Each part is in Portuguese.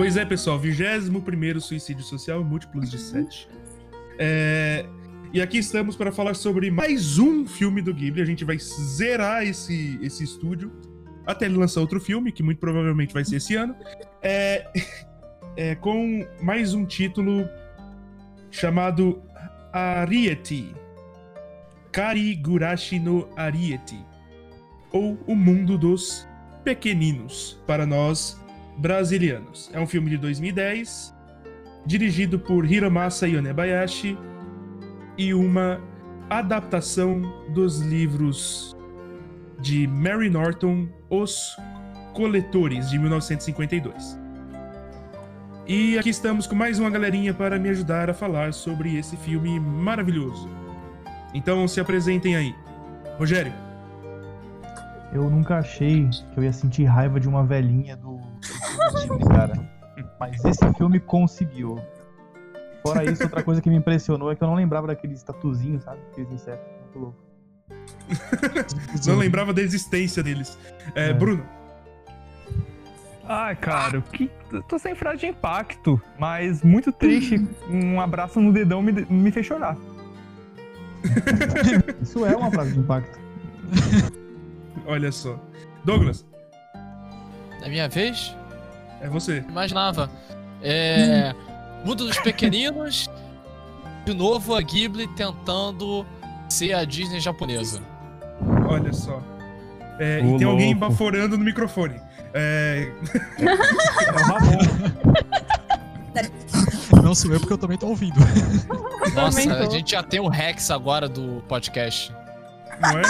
Pois é, pessoal, 21 suicídio social, múltiplos de 7. É, e aqui estamos para falar sobre mais um filme do Ghibli. A gente vai zerar esse, esse estúdio até ele lançar outro filme, que muito provavelmente vai ser esse ano. É, é, com mais um título chamado Ariete. Karigurashi no Ariete. Ou O Mundo dos Pequeninos, para nós brasilianos. É um filme de 2010, dirigido por Hiromasa Yonebayashi e uma adaptação dos livros de Mary Norton, Os Coletores, de 1952. E aqui estamos com mais uma galerinha para me ajudar a falar sobre esse filme maravilhoso. Então se apresentem aí. Rogério. Eu nunca achei que eu ia sentir raiva de uma velhinha do Cara. Mas esse filme conseguiu. Fora isso, outra coisa que me impressionou é que eu não lembrava daqueles tatuzinhos, sabe? Aqueles insetos. Muito louco. não lembrava da existência deles. É, é. Bruno. Ai, cara, que... tô sem frase de impacto, mas muito triste. Um abraço no dedão me, me fez chorar. Isso é uma frase de impacto. Olha só. Douglas. É minha vez? É você. Imaginava. É. Mundo dos Pequeninos. De novo a Ghibli tentando ser a Disney japonesa. Olha só. É, e tem louco. alguém baforando no microfone. É. Não sou eu porque eu também tô ouvindo. Nossa, a gente já tem o Rex agora do podcast. Não é?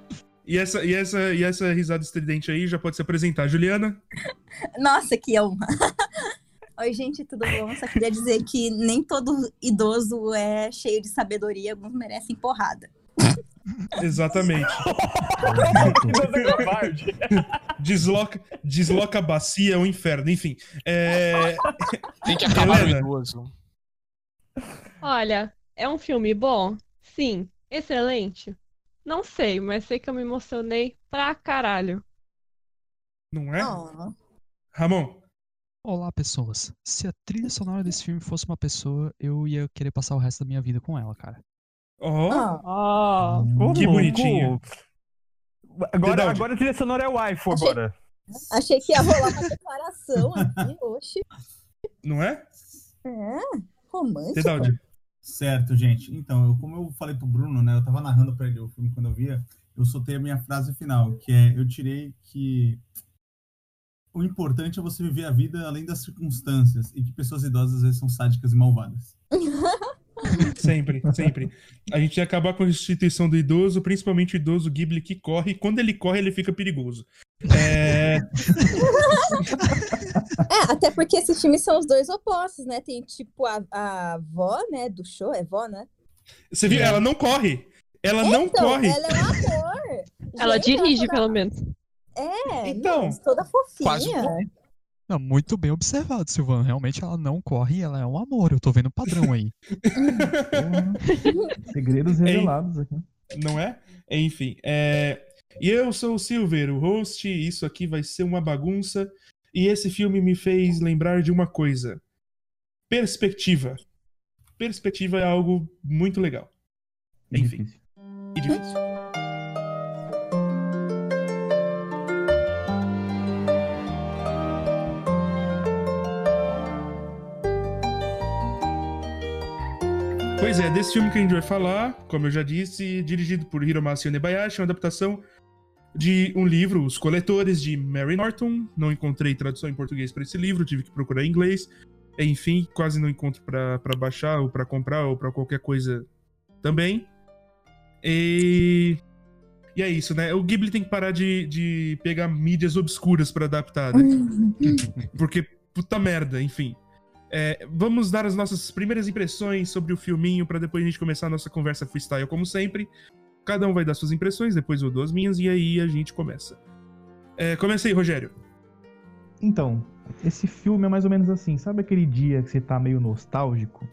E essa, e, essa, e essa risada estridente aí já pode se apresentar. Juliana? Nossa, que honra. Oi, gente, tudo bom? Só queria dizer que nem todo idoso é cheio de sabedoria, alguns merecem porrada. Exatamente. desloca, desloca a bacia, é um inferno. Enfim. É... Tem que acabar o idoso. Olha, é um filme bom? Sim. Excelente? Não sei, mas sei que eu me emocionei pra caralho. Não é? Oh. Ramon. Olá, pessoas. Se a trilha sonora desse filme fosse uma pessoa, eu ia querer passar o resto da minha vida com ela, cara. Oh, oh, que bonitinho. Agora, agora a trilha sonora é o iPhone achei, agora. Achei que ia rolar uma declaração aqui, oxe. Não é? É, romântico. Dedaldi. Certo, gente. Então, eu, como eu falei pro Bruno, né? Eu tava narrando para ele o filme quando eu via, eu soltei a minha frase final, que é eu tirei que o importante é você viver a vida além das circunstâncias e que pessoas idosas às vezes são sádicas e malvadas. sempre, sempre. A gente ia acabar com a instituição do idoso, principalmente o idoso Ghibli que corre, e quando ele corre, ele fica perigoso. É... é, até porque esses filmes são os dois opostos, né? Tem tipo a, a avó, né, do show, é vó, né? Você viu? Ela não corre. Ela então, não corre. Ela é um ator. ela dirige, ela pelo menos. É, então, toda fofinha. Quase não, muito bem observado, Silvano. Realmente ela não corre, ela é um amor. Eu tô vendo o padrão aí. Segredos revelados aqui. Não é? Enfim, é... E eu sou o Silver, o host. Isso aqui vai ser uma bagunça. E esse filme me fez lembrar de uma coisa: perspectiva. Perspectiva é algo muito legal. Enfim. Difícil. E difícil. Pois é, desse filme que a gente vai falar, como eu já disse, dirigido por Hiromasa Yonebayashi, é uma adaptação de um livro, Os Coletores, de Mary Norton. Não encontrei tradução em português para esse livro, tive que procurar em inglês. Enfim, quase não encontro para baixar, ou para comprar, ou para qualquer coisa também. E... e é isso, né? O Ghibli tem que parar de, de pegar mídias obscuras para adaptar, né? Porque, puta merda, enfim. É, vamos dar as nossas primeiras impressões sobre o filminho para depois a gente começar a nossa conversa freestyle, como sempre. Cada um vai dar suas impressões, depois eu dou as minhas e aí a gente começa. É, comecei, Rogério. Então, esse filme é mais ou menos assim. Sabe aquele dia que você tá meio nostálgico?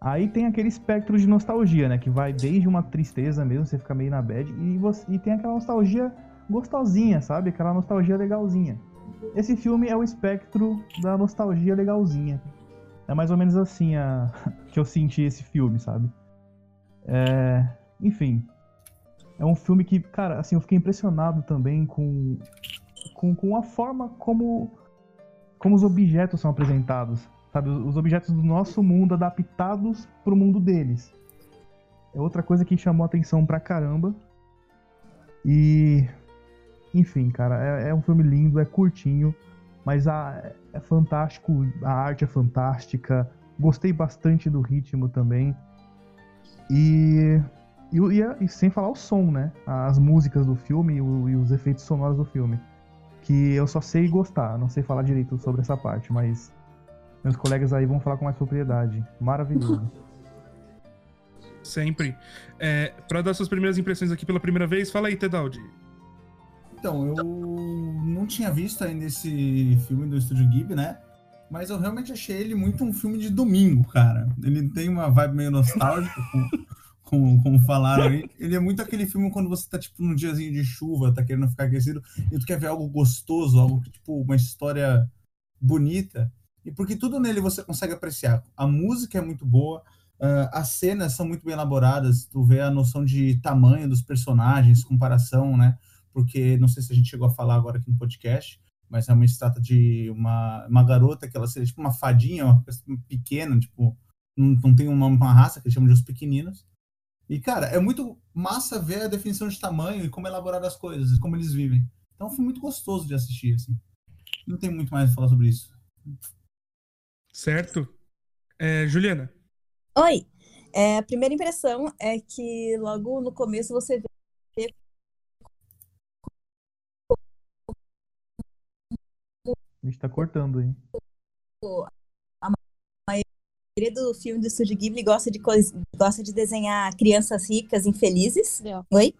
Aí tem aquele espectro de nostalgia, né? Que vai desde uma tristeza mesmo, você fica meio na bad, e, você, e tem aquela nostalgia gostosinha, sabe? Aquela nostalgia legalzinha. Esse filme é o espectro da nostalgia legalzinha. É mais ou menos assim a... que eu senti esse filme, sabe? É... Enfim. É um filme que, cara, assim, eu fiquei impressionado também com, com, com a forma como, como os objetos são apresentados. Sabe? Os objetos do nosso mundo adaptados pro mundo deles. É outra coisa que chamou atenção pra caramba. E. Enfim, cara, é, é um filme lindo, é curtinho, mas a, é fantástico, a arte é fantástica. Gostei bastante do ritmo também. E. E, e, e sem falar o som, né? As músicas do filme e, o, e os efeitos sonoros do filme. Que eu só sei gostar, não sei falar direito sobre essa parte, mas meus colegas aí vão falar com mais propriedade. Maravilhoso. Sempre. É, para dar suas primeiras impressões aqui pela primeira vez, fala aí, Tedaldi. Então, eu não tinha visto ainda esse filme do Estúdio Ghibli, né? Mas eu realmente achei ele muito um filme de domingo, cara. Ele tem uma vibe meio nostálgica, como, como, como falaram aí. Ele é muito aquele filme quando você tá, tipo, num diazinho de chuva, tá querendo ficar aquecido, e tu quer ver algo gostoso, algo, tipo, uma história bonita. E porque tudo nele você consegue apreciar. A música é muito boa, Uh, as cenas são muito bem elaboradas, tu vê a noção de tamanho dos personagens, comparação, né? Porque não sei se a gente chegou a falar agora aqui no podcast, mas realmente se trata de uma, uma garota que ela seria tipo uma fadinha, uma coisa pequena, tipo, não, não tem uma, uma raça que eles chamam de os pequeninos. E, cara, é muito massa ver a definição de tamanho e como elaborar as coisas, como eles vivem. Então foi muito gostoso de assistir, assim. Não tem muito mais a falar sobre isso. Certo. É, Juliana. Oi! É, a primeira impressão é que logo no começo você vê. A gente tá cortando, hein? A maioria do filme do Estúdio Ghibli gosta de, coisa, gosta de desenhar crianças ricas infelizes. Deu. Oi?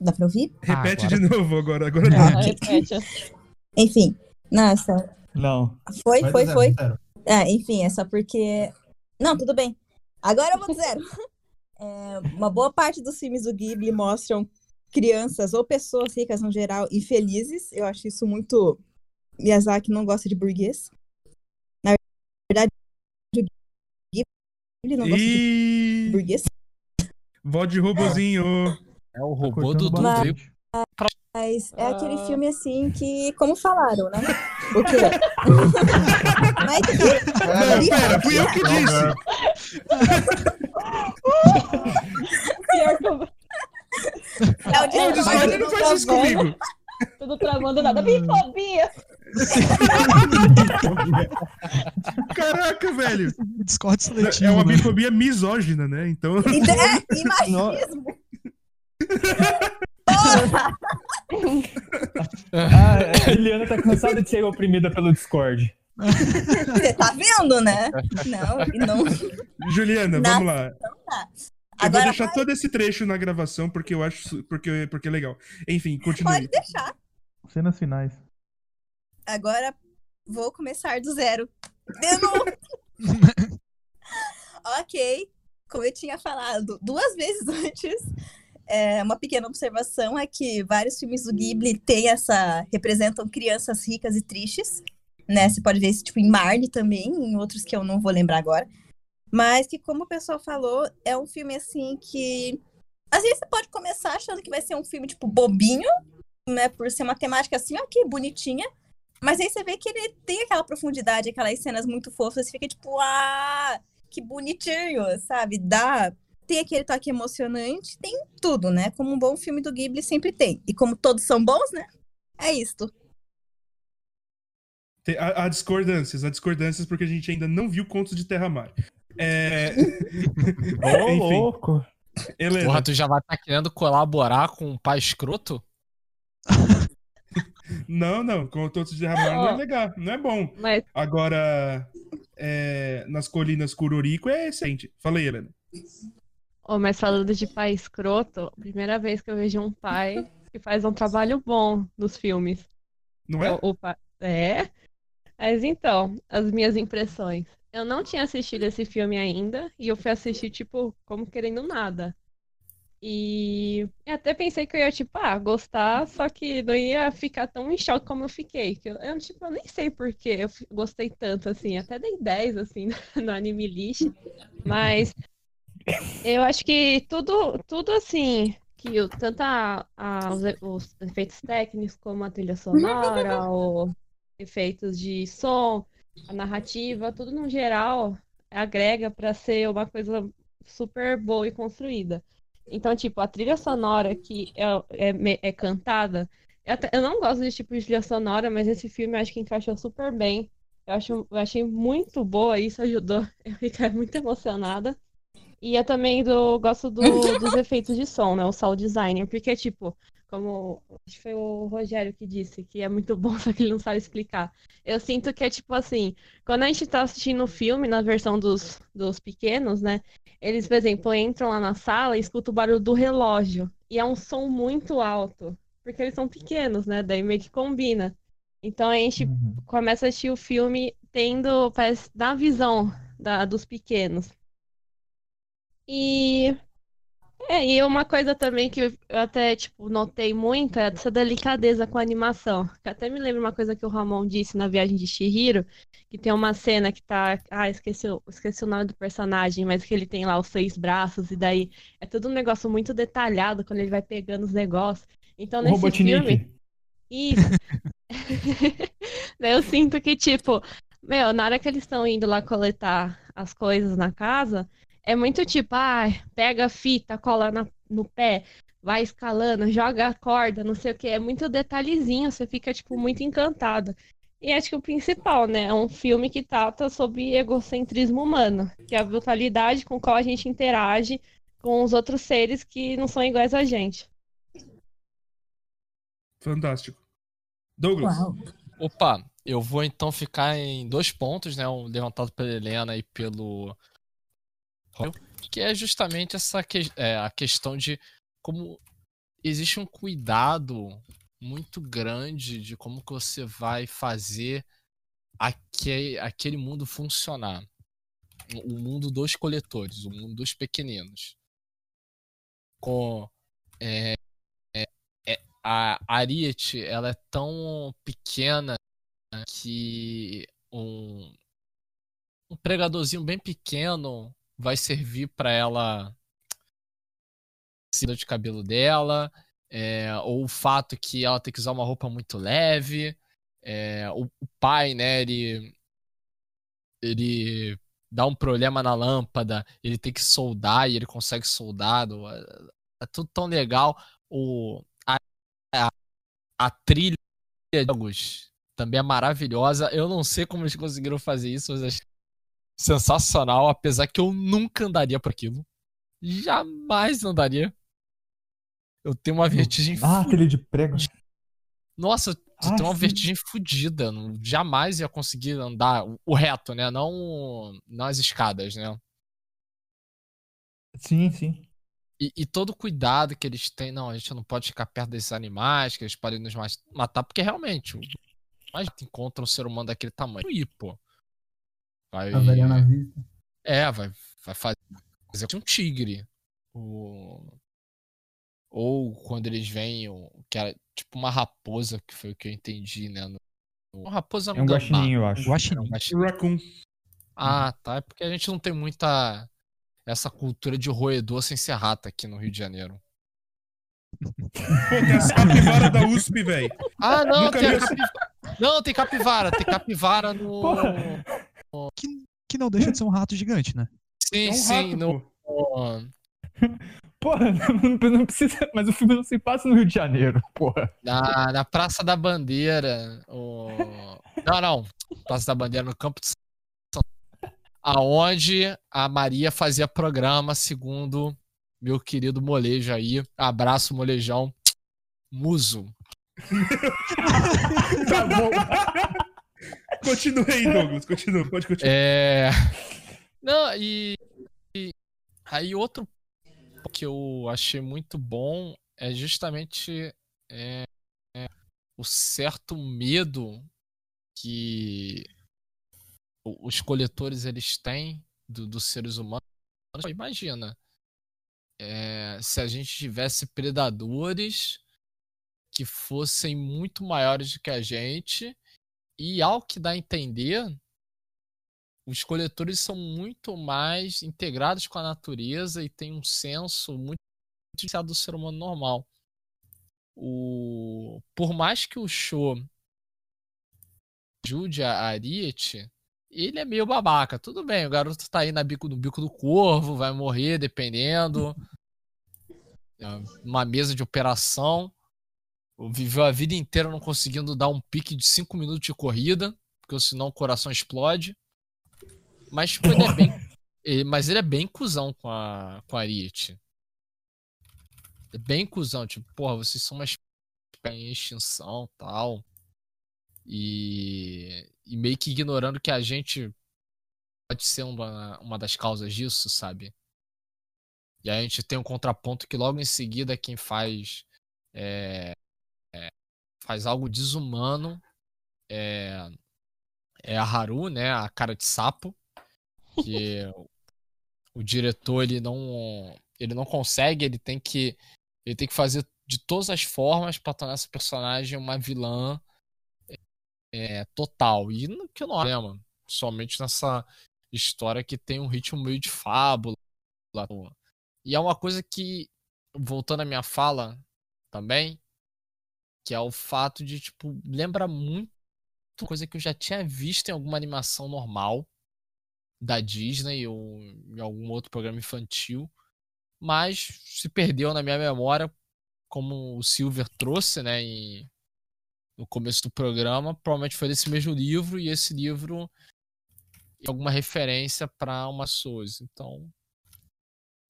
Dá pra ouvir? Repete agora. de novo agora. Agora Ah, não. Repete. Enfim, nossa. Não. Foi, Vai foi, zero, foi. zero. Ah, enfim, é só porque. Não, tudo bem. Agora eu vou do zero. É, uma boa parte dos filmes do Ghibli mostram crianças ou pessoas ricas no geral infelizes. Eu acho isso muito. Miyazaki não gosta de burguês. Na verdade, o Ghibli não gosta de E. burguês. Vó de robozinho. É o Tá robô do bastante. Mas é aquele Ah. filme assim que, como falaram, né? O quê? Mas que Não, pera, fui eu que disse. Pior que eu... é o Não, o Discord não faz isso comigo. Tudo travando nada. Bifobia! Caraca, velho. Discord seletivo, É uma né? bifobia misógina, né? Então. Então, é, e machismo. Ah, a Juliana tá cansada de ser oprimida pelo Discord. Você tá vendo, né? Não, não. Juliana, Na- vamos lá. Eu vou deixar todo esse trecho na gravação porque eu acho porque, porque é legal. Enfim, continue. pode deixar. Cenas finais. Agora vou começar do zero. De novo. ok. Como eu tinha falado duas vezes antes, é, uma pequena observação é que vários filmes do Ghibli têm essa. representam crianças ricas e tristes. Né? Você pode ver isso tipo, em Marnie também, em outros que eu não vou lembrar agora. Mas que, como o pessoal falou, é um filme assim que. Às vezes você pode começar achando que vai ser um filme, tipo, bobinho, né? Por ser uma temática assim, ok, bonitinha. Mas aí você vê que ele tem aquela profundidade, aquelas cenas muito fofas, você fica tipo, ah, que bonitinho, sabe? Dá. Tem aquele toque emocionante, tem tudo, né? Como um bom filme do Ghibli sempre tem. E como todos são bons, né? É isto. Há discordâncias, há discordâncias porque a gente ainda não viu Contos de Terra-Mar. É... Ô, louco. Helena, Porra, tu já vai estar querendo colaborar com o pai escroto? não, não, Contos de Terra-Mar não é legal, não é bom. Mas Agora, é, nas colinas Cururico é excelente. Fala aí, Helena. Ô, mas falando de pai escroto, primeira vez que eu vejo um pai que faz um trabalho bom nos filmes. Não é? O, o pa- é? Mas então, as minhas impressões. Eu não tinha assistido esse filme ainda e eu fui assistir, tipo, como querendo nada. E eu até pensei que eu ia, tipo, ah, gostar, só que não ia ficar tão em choque como eu fiquei. Que eu, eu, tipo, eu nem sei por que eu gostei tanto, assim. Até dei 10, assim, no Anime List. Mas eu acho que tudo, tudo assim, que o, tanto a, a- os, os efeitos técnicos, como a trilha sonora, os efeitos de som, a narrativa, tudo no geral agrega pra ser uma coisa super boa e construída. Então, tipo, a trilha sonora que é, é, é cantada, eu, até- eu não gosto desse tipo de trilha sonora, mas esse filme eu acho que encaixou super bem. Eu acho, eu achei muito boa, isso ajudou eu ficar muito emocionada. E eu também do, gosto do- dos efeitos de som, né? O sound designer, porque, tipo, como acho que foi o Rogério que disse, que é muito bom, só que ele não sabe explicar. Eu sinto que é tipo assim, quando a gente tá assistindo o filme, na versão dos, dos pequenos, né? Eles, por exemplo, entram lá na sala e escutam o barulho do relógio. E é um som muito alto, porque eles são pequenos, né? Daí meio que combina. Então a gente Uhum. começa a assistir o filme tendo, parece, na visão da, dos pequenos. E, é, e uma coisa também que eu até, tipo, notei muito é essa delicadeza com a animação. Que até me lembra uma coisa que o Ramon disse na Viagem de Chihiro, que tem uma cena que tá, ah, esqueci, o- esqueci o nome do personagem, mas que ele tem lá os seis braços e daí é tudo um negócio muito detalhado quando ele vai pegando os negócios. Então nesse filme Robotnik. isso. Daí eu sinto que, tipo, meu, na hora que eles estão indo lá coletar as coisas na casa, é muito tipo, ah, pega a fita, cola na- no pé, vai escalando, joga a corda, não sei o que. É muito detalhezinho, você fica, tipo, muito encantada. E acho que o principal, né, é um filme que trata sobre egocentrismo humano, que é a brutalidade com qual a gente interage com os outros seres que não são iguais a gente. Fantástico. Douglas. Uau. Opa, eu vou então ficar em dois pontos, né? Um levantado pela Helena e pelo que é justamente essa que- é, a questão de como existe um cuidado muito grande de como que você vai fazer aque- aquele mundo funcionar. O o mundo dos coletores, o mundo dos pequeninos. Com é, é, é, a Ariete, ela é tão pequena que um, um pregadorzinho bem pequeno vai servir para ela cima de cabelo dela, é, ou o fato que ela tem que usar uma roupa muito leve, é, o, o pai, né, ele ele dá um problema na lâmpada, ele tem que soldar e ele consegue soldar, é, é tudo tão legal. O, a, a, a trilha de jogos também é maravilhosa. Eu não sei como eles conseguiram fazer isso, mas achei sensacional, apesar que eu nunca andaria por aquilo. Jamais andaria. Eu tenho uma vertigem Ah, fu- trilha de prego. Nossa, eu Ah, tenho uma sim. vertigem fodida. Jamais ia conseguir andar o- reto, né? Não, não as escadas, né? Sim, sim. E, e todo o cuidado que eles têm, não, a gente não pode ficar perto desses animais, que eles podem nos mas- matar, porque realmente, tu encontra um ser humano daquele tamanho, e pô, vai, A velha nazista. é, vai, vai fazer um tigre, o, ou quando eles vêm, que era tipo uma raposa, que foi o que eu entendi, né, no, uma raposa É um gambá. guaxininho, eu acho. Era um guaxinim. Raccoon. Ah, tá, é porque a gente não tem muita essa cultura de roedor sem ser rata aqui no Rio de Janeiro. Pô, tem as capivaras da USP, velho. Ah, não, Nunca tem a capivara. Não, tem capivara, tem capivara no. Porra. Que, que não deixa de ser um rato gigante, né? Sim, É um sim, rato, no. pô. Porra, não, não precisa. Mas o filme não se passa no Rio de Janeiro, porra. Na, na Praça da Bandeira. O... Não, não. Praça da Bandeira no Campo de São Aonde a Maria fazia programa, segundo meu querido molejo aí. Abraço, molejão. Muso. Tá bom. Continue aí, Douglas. Continua, pode continuar. É. Não, e, e aí outro que eu achei muito bom é justamente é, é, o certo medo que os coletores eles têm do- dos seres humanos. Imagina, é, se a gente tivesse predadores que fossem muito maiores do que a gente. E ao que dá a entender, os coletores são muito mais integrados com a natureza e têm um senso muito diferenciado do ser humano normal. O... Por mais que o show ajude a Ariete, ele é meio babaca. Tudo bem, o garoto tá aí na bico, no bico do corvo, vai morrer dependendo. É uma mesa de operação. Viveu a vida inteira não conseguindo dar um pique de 5 minutos de corrida, porque senão o coração explode. Mas tipo, ele é bem. mas ele é bem cuzão com a, com a Ariete. É bem cuzão, tipo, porra, vocês são uma em extinção tal. E, e meio que ignorando que a gente pode ser uma, uma das causas disso, sabe? E aí a gente tem um contraponto que logo em seguida quem faz é, é, faz algo desumano é, é a Haru, né? A cara de sapo. Que o diretor ele não ele não consegue, ele tem que ele tem que fazer de todas as formas para tornar essa personagem uma vilã é, total. E que não é problema. Somente nessa história que tem um ritmo meio de fábula. E é uma coisa que, voltando à minha fala também, que é o fato de, tipo, lembra muito coisa que eu já tinha visto em alguma animação normal da Disney ou em algum outro programa infantil, mas se perdeu na minha memória, como o Silver trouxe, né, em, no começo do programa, provavelmente foi desse mesmo livro, e esse livro é alguma referência para uma Souza. Então,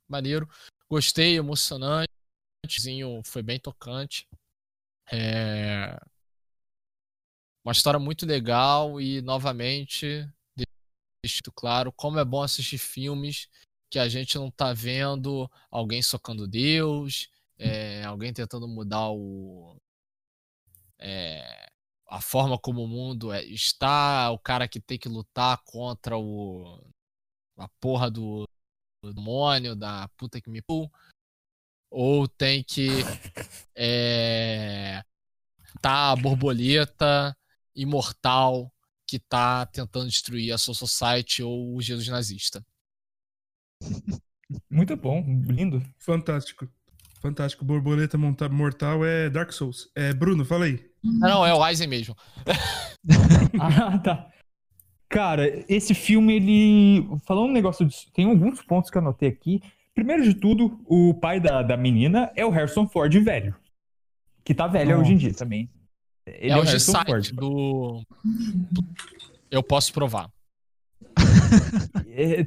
maneiro. Gostei, emocionante. Foi bem tocante. É... Uma história muito legal e, novamente, deixo claro como é bom assistir filmes que a gente não tá vendo alguém socando Deus, é, alguém tentando mudar o, é, a forma como o mundo é, está, o cara que tem que lutar contra o a porra do, do demônio, da puta que me ou tem que é, tá a borboleta imortal que tá tentando destruir a Soul Society ou o Jesus nazista. Muito bom, lindo. Fantástico. Fantástico. Borboleta Mortal é Dark Souls. É, Bruno, fala aí. Não, é o Aizen mesmo. ah, tá. Cara, esse filme, ele. Falando um negócio. De... Tem alguns pontos que eu anotei aqui. Primeiro de tudo, o pai da, da menina é o Harrison Ford velho. Que tá velho hoje em dia também. Ele é, é o Harrison Ford. do. Eu posso provar. é,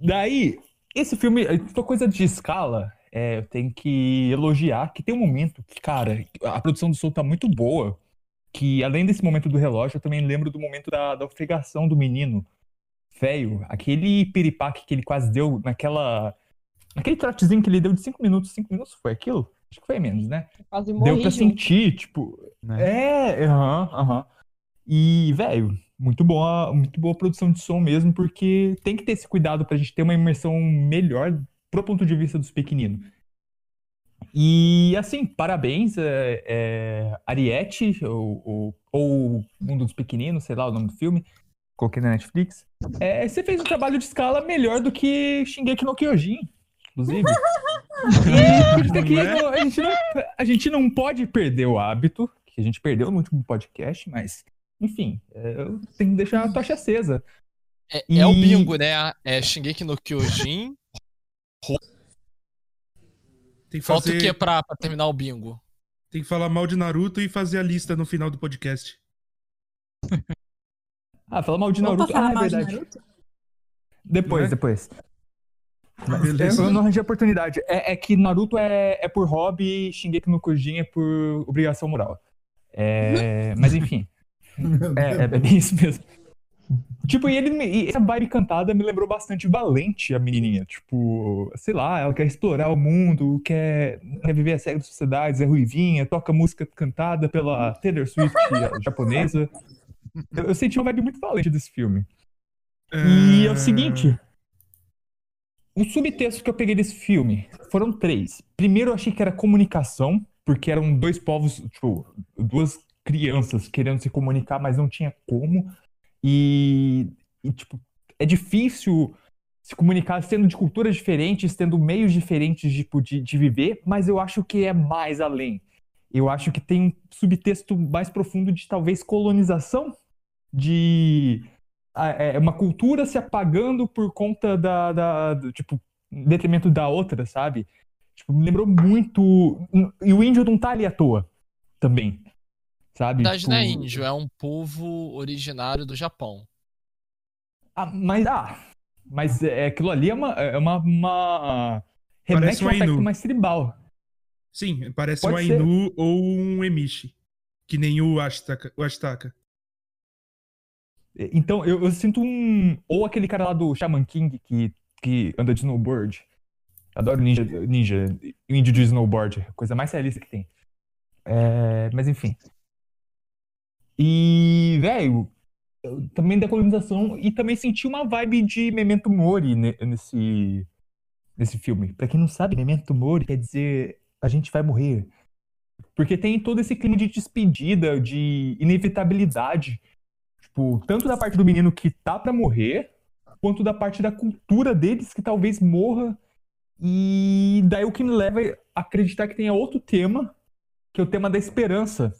daí, esse filme, foi coisa de escala, é, eu tenho que elogiar que tem um momento que, cara, a produção do som tá muito boa. Que além desse momento do relógio, eu também lembro do momento da, da ofegação do menino. Feio, aquele piripaque que ele quase deu naquela. Naquele trotezinho que ele deu de 5 minutos. 5 minutos foi aquilo? Acho que foi menos, né? Quase morri, Deu pra sentir, tipo. Né? É, aham, aham. E, velho, muito boa, muito boa produção de som mesmo, porque tem que ter esse cuidado pra gente ter uma imersão melhor pro ponto de vista dos pequeninos. E assim, parabéns, é, é, Ariete, ou, ou, ou Mundo dos Pequeninos, sei lá o nome do filme, coloquei na Netflix. É, você fez um trabalho de escala melhor do que Shingeki no Kyojin, inclusive. aqui, é? a, gente não, a gente não pode perder o hábito, que a gente perdeu no último podcast, mas, enfim, é, eu tenho que deixar a tocha acesa. É, e... é o bingo, né? É Shingeki no Kyojin, tem que Falta fazer... o que pra, pra terminar o bingo? Tem que falar mal de Naruto e fazer a lista no final do podcast. ah, falar mal de Naruto. Ah, é verdade. Naruto? Depois, é? depois. Beleza. Eu não arranjei oportunidade. É, é, que Naruto é, é por hobby e Shingeki no Kyojin é por obrigação moral. É, mas enfim. é, é bem isso mesmo. Tipo, e ele e essa vibe cantada me lembrou bastante Valente, a menininha. Tipo, sei lá, ela quer explorar o mundo, quer, quer viver as regras da sociedade, é ruivinha, toca música cantada pela Taylor Swift japonesa. Eu, eu, senti uma vibe muito valente desse filme. E é o seguinte. Um subtexto que eu peguei desse filme foram três. Primeiro, eu achei que era comunicação, porque eram dois povos, tipo, duas crianças querendo se comunicar, mas não tinha como. E, e tipo, é difícil se comunicar sendo de culturas diferentes, tendo meios diferentes tipo, de, de viver, mas eu acho que é mais além. Eu acho que tem um subtexto mais profundo de talvez colonização, de é, uma cultura se apagando por conta da, da do, tipo, detrimento da outra, sabe? Tipo, me lembrou muito. E o índio não tá ali à toa também. Sabe? Na verdade, tipo... não é índio, é um povo originário do Japão. Ah, mas, ah, mas é, aquilo ali é uma. É uma, uma... Remete Parece um a um aspecto mais tribal. Sim, parece Pode um ser. Ainu ou um Emishi. Que nem o Ashitaka. O Ashitaka. Então, eu, eu sinto um. Ou aquele cara lá do Shaman King que, que anda de snowboard. Adoro ninja, ninja, índio de snowboard. Coisa mais realista que tem. É, mas enfim. E, velho, também da colonização e também senti uma vibe de Memento Mori ne- nesse, nesse filme. Pra quem não sabe, Memento Mori quer dizer a gente vai morrer. Porque tem todo esse clima de despedida, de inevitabilidade. Tipo, tanto da parte do menino que tá pra morrer, quanto da parte da cultura deles que talvez morra. E daí o que me leva a acreditar que tenha outro tema, que é o tema da esperança.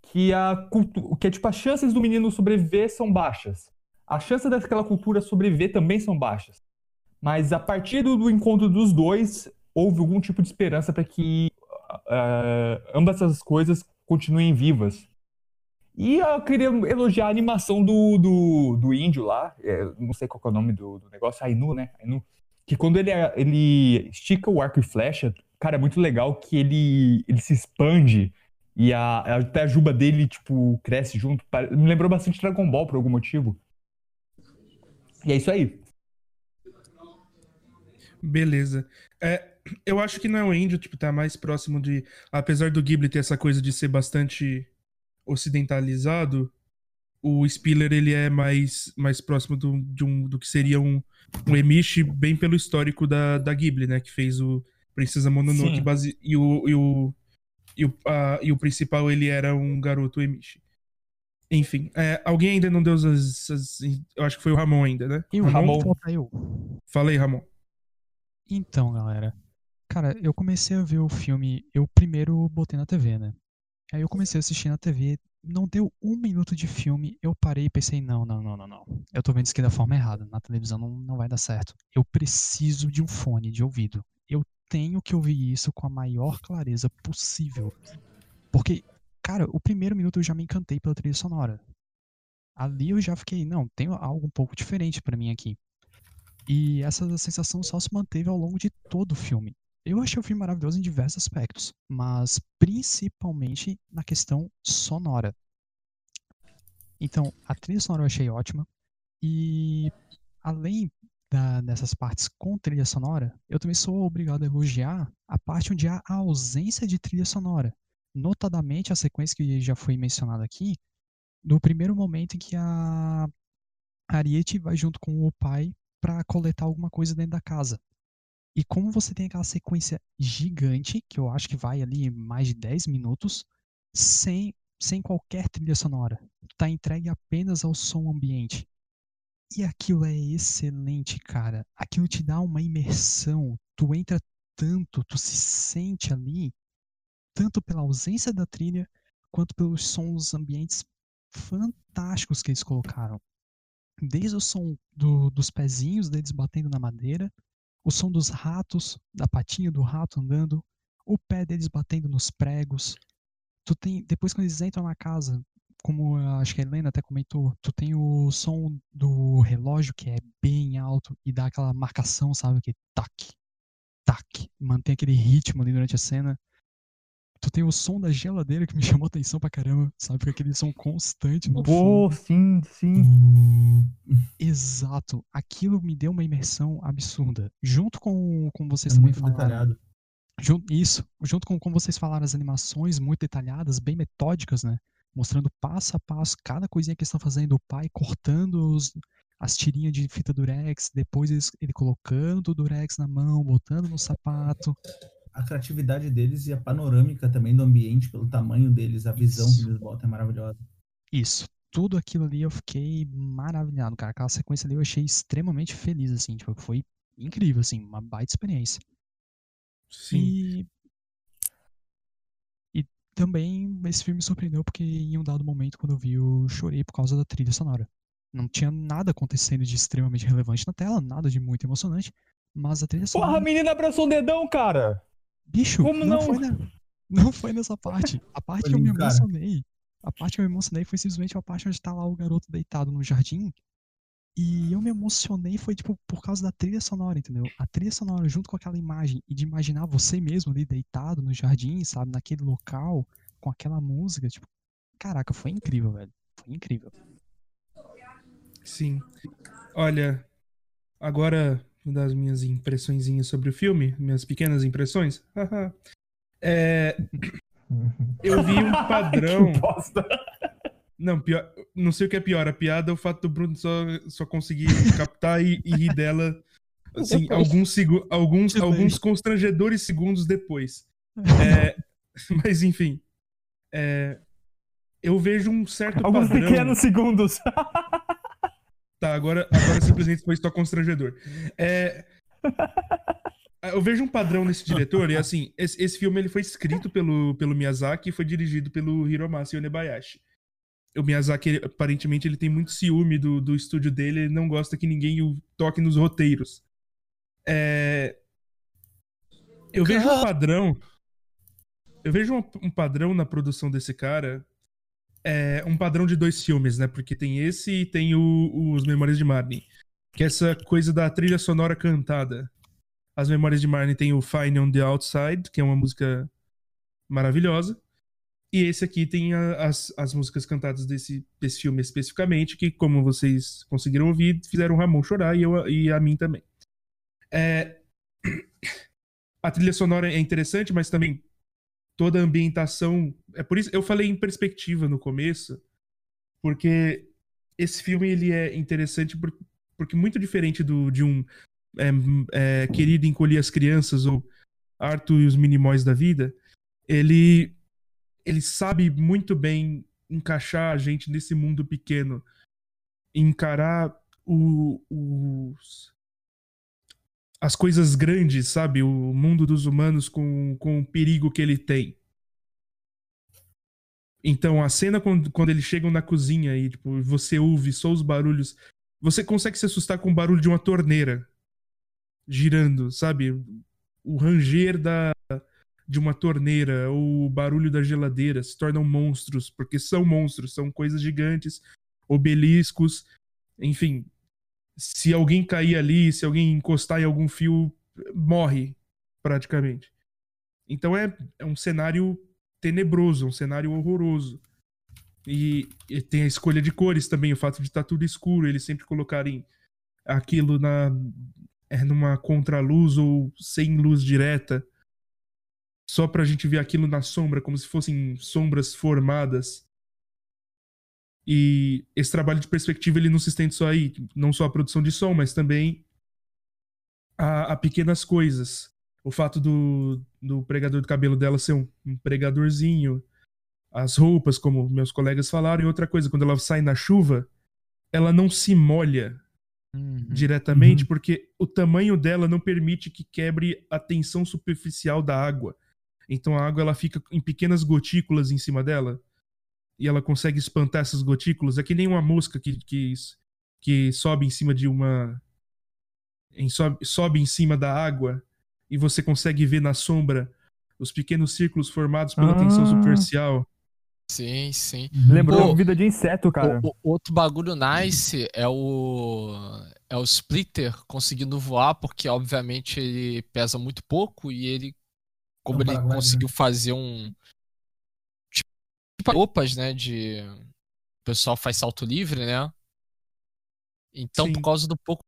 Que a cultu- que é tipo as chances do menino sobreviver são baixas. As chances daquela cultura sobreviver também são baixas. Mas a partir do, encontro dos dois, houve algum tipo de esperança para que ah, ambas essas coisas continuem vivas. E eu queria elogiar a animação do, do, do índio lá, é, não sei qual é o nome do, do negócio, Ainu, né? Ainu. Que quando ele, ele estica o arco e flecha, cara, é muito legal que ele, ele se expande e a, até a juba dele, tipo, cresce junto. Me lembrou bastante Dragon Ball por algum motivo. E é isso aí. Beleza. É, eu acho que não é o índio, tipo, tá mais próximo de. Apesar do Ghibli ter essa coisa de ser bastante ocidentalizado, o Spiller ele é mais, mais próximo do, de um, do que seria um, um Emishi, bem pelo histórico da, da Ghibli, né? Que fez o Princesa Mononoke base, e, o, e, o, e, o, a- e o principal ele era um garoto Emishi. Enfim, é, alguém ainda não deu as, as- Eu acho que foi o Ramon ainda, né? Eu, Ramon. falta eu. Falei, Ramon. Então, galera. Cara, eu comecei a ver o filme. Eu primeiro botei na TV, né? Aí eu comecei a assistir na TV. Não deu um minuto de filme. Eu parei e pensei: não, não, não, não, não. Eu tô vendo isso aqui da forma errada. Na televisão não, não vai dar certo. Eu preciso de um fone de ouvido. Eu tenho que ouvir isso com a maior clareza possível. Porque, cara, o primeiro minuto eu já me encantei pela trilha sonora. Ali eu já fiquei: não, tem algo um pouco diferente pra mim aqui. E essa sensação só se manteve ao longo de todo o filme. Eu achei o filme maravilhoso em diversos aspectos, mas principalmente na questão sonora. Então, a trilha sonora eu achei ótima. E além da- dessas partes com trilha sonora, eu também sou obrigado a elogiar a parte onde há a ausência de trilha sonora. Notadamente a sequência que já foi mencionada aqui, no primeiro momento em que a Ariete vai junto com o pai para coletar alguma coisa dentro da casa. E como você tem aquela sequência gigante, que eu acho que vai ali mais de 10 minutos, sem, sem qualquer trilha sonora. Tá entregue apenas ao som ambiente. E aquilo é excelente, cara. Aquilo te dá uma imersão. Tu entra tanto, tu se sente ali, tanto pela ausência da trilha, quanto pelos sons ambientes fantásticos que eles colocaram desde o som do- dos pezinhos deles batendo na madeira, o som dos ratos, da patinha do rato andando, o pé deles batendo nos pregos. Tu tem, depois quando eles entram na casa, como acho que a Helena até comentou, tu tem o som do relógio que é bem alto e dá aquela marcação, sabe, que tac, tac, mantém aquele ritmo ali durante a cena. Tu tem o som da geladeira que me chamou atenção pra caramba, sabe? Porque aquele som constante no. Pô, sim, sim. Exato. Aquilo me deu uma imersão absurda. Junto com, com vocês É também muito falaram. detalhado. Jun- isso. Junto com como vocês falaram, as animações muito detalhadas, bem metódicas, né? Mostrando passo a passo cada coisinha que eles estão fazendo. O pai cortando os- as tirinhas de fita durex, depois ele colocando o durex na mão, botando no sapato. A criatividade deles e a panorâmica também do ambiente, pelo tamanho deles, a visão Isso. que eles botam é maravilhosa. Isso. Tudo aquilo ali eu fiquei maravilhado, cara. Aquela sequência ali eu achei extremamente feliz, assim. Tipo, foi incrível, assim. Uma baita experiência. Sim. E. E também esse filme me surpreendeu porque em um dado momento, quando eu vi, eu chorei por causa da trilha sonora. Não tinha nada acontecendo de extremamente relevante na tela, nada de muito emocionante. Mas a trilha Porra, a sonora. menina abraçou o dedão, cara! Bicho, como não, não? foi na- não foi nessa parte. A parte Foi que eu me emocionei. A parte que eu me emocionei foi simplesmente a parte onde tá lá o garoto deitado no jardim. E eu me emocionei foi tipo por causa da trilha sonora, entendeu? A trilha sonora junto com aquela imagem e de imaginar você mesmo ali deitado no jardim, sabe, naquele local com aquela música, tipo, caraca, foi incrível, velho. Foi incrível. Sim. Olha, agora vou dar as minhas impressõezinhas sobre o filme, minhas pequenas impressões. É, eu vi um padrão. Não, pior, não sei o que é pior, a piada é o fato do Bruno só, só conseguir captar e, e rir dela assim, alguns, segu- alguns, alguns constrangedores segundos depois. É, mas enfim. é, eu vejo um certo Alguns padrão. pequenos segundos. Tá, agora, agora simplesmente foi só constrangedor. É, eu vejo um padrão nesse diretor, e assim, esse, esse filme ele foi escrito pelo, pelo Miyazaki e foi dirigido pelo Hiromasa Yonebayashi. O Miyazaki, ele- aparentemente, ele tem muito ciúme do, do estúdio dele, ele não gosta que ninguém o toque nos roteiros. É, eu vejo um padrão. Eu vejo um, um padrão na produção desse cara. É um padrão de dois filmes, né? Porque tem esse e tem o- os Memórias de Marnie. Que é essa coisa da trilha sonora cantada. As Memórias de Marnie tem o Fine on the Outside, que é uma música maravilhosa. E esse aqui tem a- as, as músicas cantadas desse, desse filme especificamente, que, como vocês conseguiram ouvir, fizeram o Ramon chorar e, eu, e a mim também. É, A trilha sonora é interessante, mas também toda a ambientação. É por isso eu falei em perspectiva no começo, porque esse filme ele é interessante por- porque muito diferente do, de um é, é, Querido Encolher as Crianças ou Arthur e os Minimóis da Vida, ele, ele sabe muito bem encaixar a gente nesse mundo pequeno, encarar o, os, as coisas grandes, sabe? O mundo dos humanos com, com o perigo que ele tem. Então, a cena quando, quando eles chegam na cozinha e tipo, você ouve só os barulhos. Você consegue se assustar com o barulho de uma torneira girando, sabe? O ranger da, de uma torneira ou o barulho da geladeira se tornam monstros, porque são monstros, são coisas gigantes, obeliscos, enfim. Se alguém cair ali, se alguém encostar em algum fio, morre, praticamente. Então é, é um cenário tenebroso, um cenário horroroso. E, e tem a escolha de cores também, o fato de estar tudo escuro, eles sempre colocarem aquilo na é, numa contraluz ou sem luz direta, só pra gente ver aquilo na sombra, como se fossem sombras formadas. E esse trabalho de perspectiva ele não se estende só aí, não só a produção de som, mas também a, a pequenas coisas. O fato do, do pregador do cabelo dela ser um, um pregadorzinho, as roupas, como meus colegas falaram, e outra coisa, quando ela sai na chuva, ela não se molha Uhum. diretamente, porque o tamanho dela não permite que quebre a tensão superficial da água. Então a água ela fica em pequenas gotículas em cima dela e ela consegue espantar essas gotículas. É que nem uma mosca que, que, que sobe em cima de uma. Em, sobe, sobe em cima da água e você consegue ver na sombra os pequenos círculos formados pela Ah. tensão superficial. Sim, sim. Lembrou Pô, vida de inseto, cara. O, o- outro bagulho nice é o é o Splitter conseguindo voar, porque obviamente ele pesa muito pouco e ele como É um ele conseguiu fazer um roupas, né, de o pessoal faz salto livre, né? Então, Sim. por causa do pouco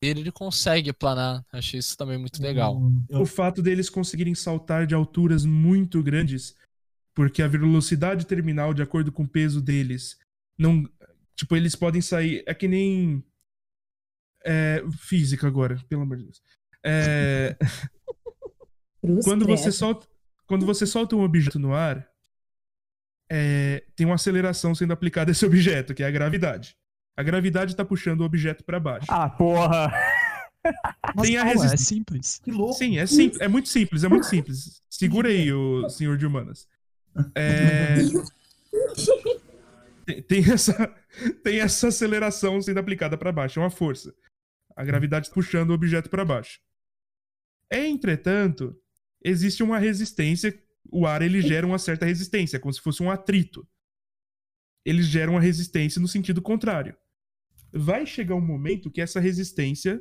dele, ele consegue planar. Achei isso também muito legal. O fato deles conseguirem saltar de alturas muito grandes, porque a velocidade terminal, de acordo com o peso deles, não. Tipo, eles podem sair. É que nem. É, física agora, pelo amor de Deus. É, quando, você solta, quando você solta um objeto no ar, é, tem uma aceleração sendo aplicada a esse objeto, que é a gravidade. A gravidade tá puxando o objeto para baixo. Ah, porra! Mas Tem a calma, é resistência. simples. Que louco. Sim, é, sim, é muito simples, é muito simples. Segura aí, o senhor de humanas. É, tem, tem essa, tem essa aceleração sendo aplicada para baixo, é uma força. A gravidade puxando o objeto para baixo. Entretanto, existe uma resistência. O ar ele gera uma certa resistência, como se fosse um atrito. Ele gera uma resistência no sentido contrário. Vai chegar um momento que essa resistência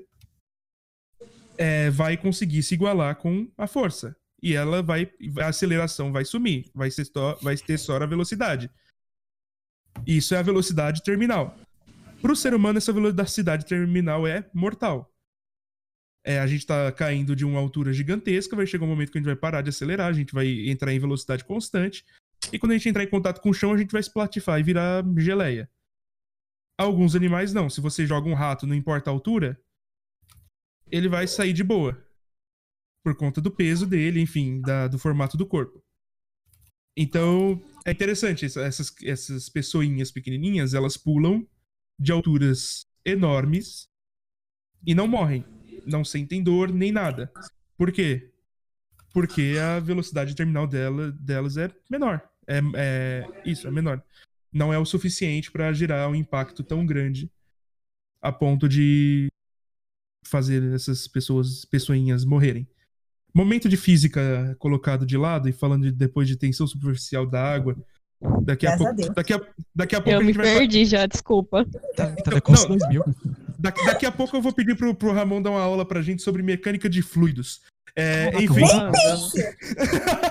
é, vai conseguir se igualar com a força. E ela vai. A aceleração vai sumir. Vai, ser só, vai ter só a velocidade. Isso é a velocidade terminal. Para o ser humano, essa velocidade terminal é mortal. É, a gente tá caindo de uma altura gigantesca, vai chegar um momento que a gente vai parar de acelerar, a gente vai entrar em velocidade constante. E quando a gente entrar em contato com o chão, a gente vai splatifar e virar geleia. Alguns animais não. Se você joga um rato, não importa a altura, ele vai sair de boa. Por conta do peso dele, enfim, da- do formato do corpo. Então, é interessante. essa- Essas, essas pessoinhas pequenininhas, elas pulam de alturas enormes e não morrem. Não sentem dor nem nada. Por quê? Porque a velocidade terminal dela, delas é menor. É, é- isso, é menor. Não é o suficiente para gerar um impacto tão grande a ponto de fazer essas pessoas, pessoinhas morrerem. Momento de física colocado de lado e falando de- depois de tensão superficial da água. Daqui a, pouco, daqui, a, daqui a pouco Eu a me gente vai. fa- perdi já, desculpa. Tá, Não, Telecurso não. 2000. Daqui, daqui a pouco eu vou pedir pro, pro Ramon dar uma aula pra gente sobre mecânica de fluidos. É, Caraca, enfim.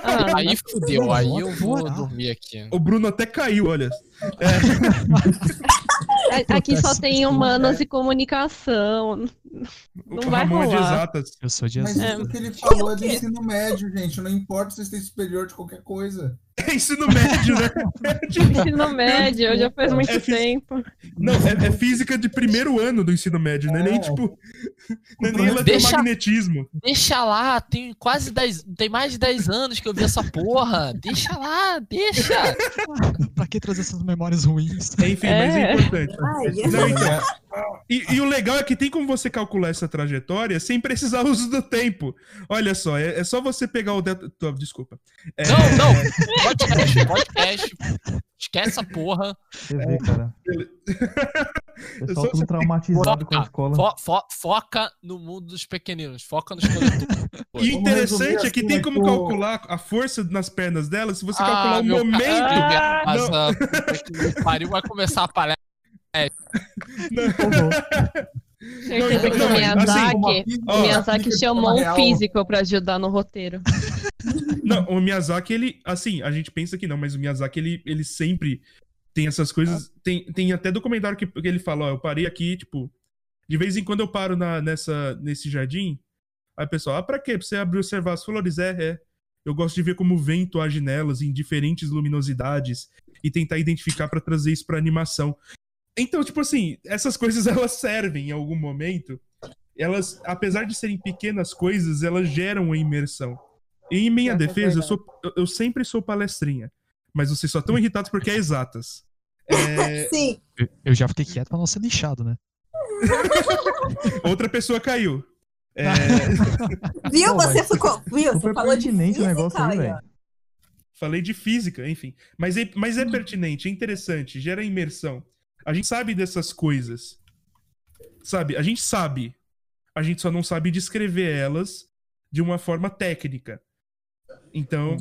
Ah, Aí fudeu, aí eu vou dormir aqui. o Bruno até caiu, olha. a- aqui só tem isso, humanas e comunicação. O Não vai Ramon é de rolar. exatas. Eu sou de Mas azul. isso que ele falou é do ensino médio, gente. Não importa se vocês têm superior de qualquer coisa. É ensino médio, né? Ensino médio, já faz muito É tempo. Não, é, é física de primeiro ano do ensino médio, não é nem É. tipo. Não é nem Deixa- eletromagnetismo. Deixa lá, tem quase 10. Tem mais de 10 anos que eu vi essa porra. Deixa lá, deixa. Pra que trazer essas memórias ruins? Enfim, mas é É. importante. Ai, Não, então, e, e o legal é que tem como você calcular essa trajetória sem precisar uso do tempo. Olha só, é, é só você pegar o. det- Tô, Desculpa. É, Não, não. Podcast, podcast. Esquece essa porra. Você vê, cara. Pessoal tudo traumatizado com a Foca, escola. fo- fo- foca no mundo dos pequeninos. Foca nos. E interessante é que assim, tem como calcular a força nas pernas dela se você calcular o momento. ca- Mas Não. a puta que me pariu vai começar a palestra. Certeza que não, o mas, Miyazaki, assim, o Miyazaki aplica de chamou um real. físico pra ajudar no roteiro. Não, o Miyazaki, ele. Assim, a gente pensa que não, mas o Miyazaki, ele, ele sempre tem essas coisas. Tem, tem até documentário que, que ele fala: Ó, eu parei aqui, tipo. De vez em quando eu paro na, nessa, nesse jardim. Aí o pessoal, ah, pra quê? Pra você abrir observar as flores? É, é. Eu gosto de ver como o vento age nelas em diferentes luminosidades e tentar identificar pra trazer isso pra animação. Então, tipo assim, essas coisas elas servem em algum momento. Elas, apesar de serem pequenas coisas, elas geram uma imersão. E em minha Essa é defesa, eu, verdade. sou, eu, eu sempre sou palestrinha. Mas vocês só estão irritados porque é exatas. É, Sim, Eu- Eu já fiquei quieto pra não ser lixado, né? outra pessoa caiu. É, viu? Pô, Você ficou. Viu? Você falou de pertinente o física, negócio aí, velho. falei de física, enfim. Mas é, mas é pertinente, é interessante, gera imersão. A gente sabe dessas coisas. Sabe? A gente sabe. A gente só não sabe descrever elas de uma forma técnica. Então,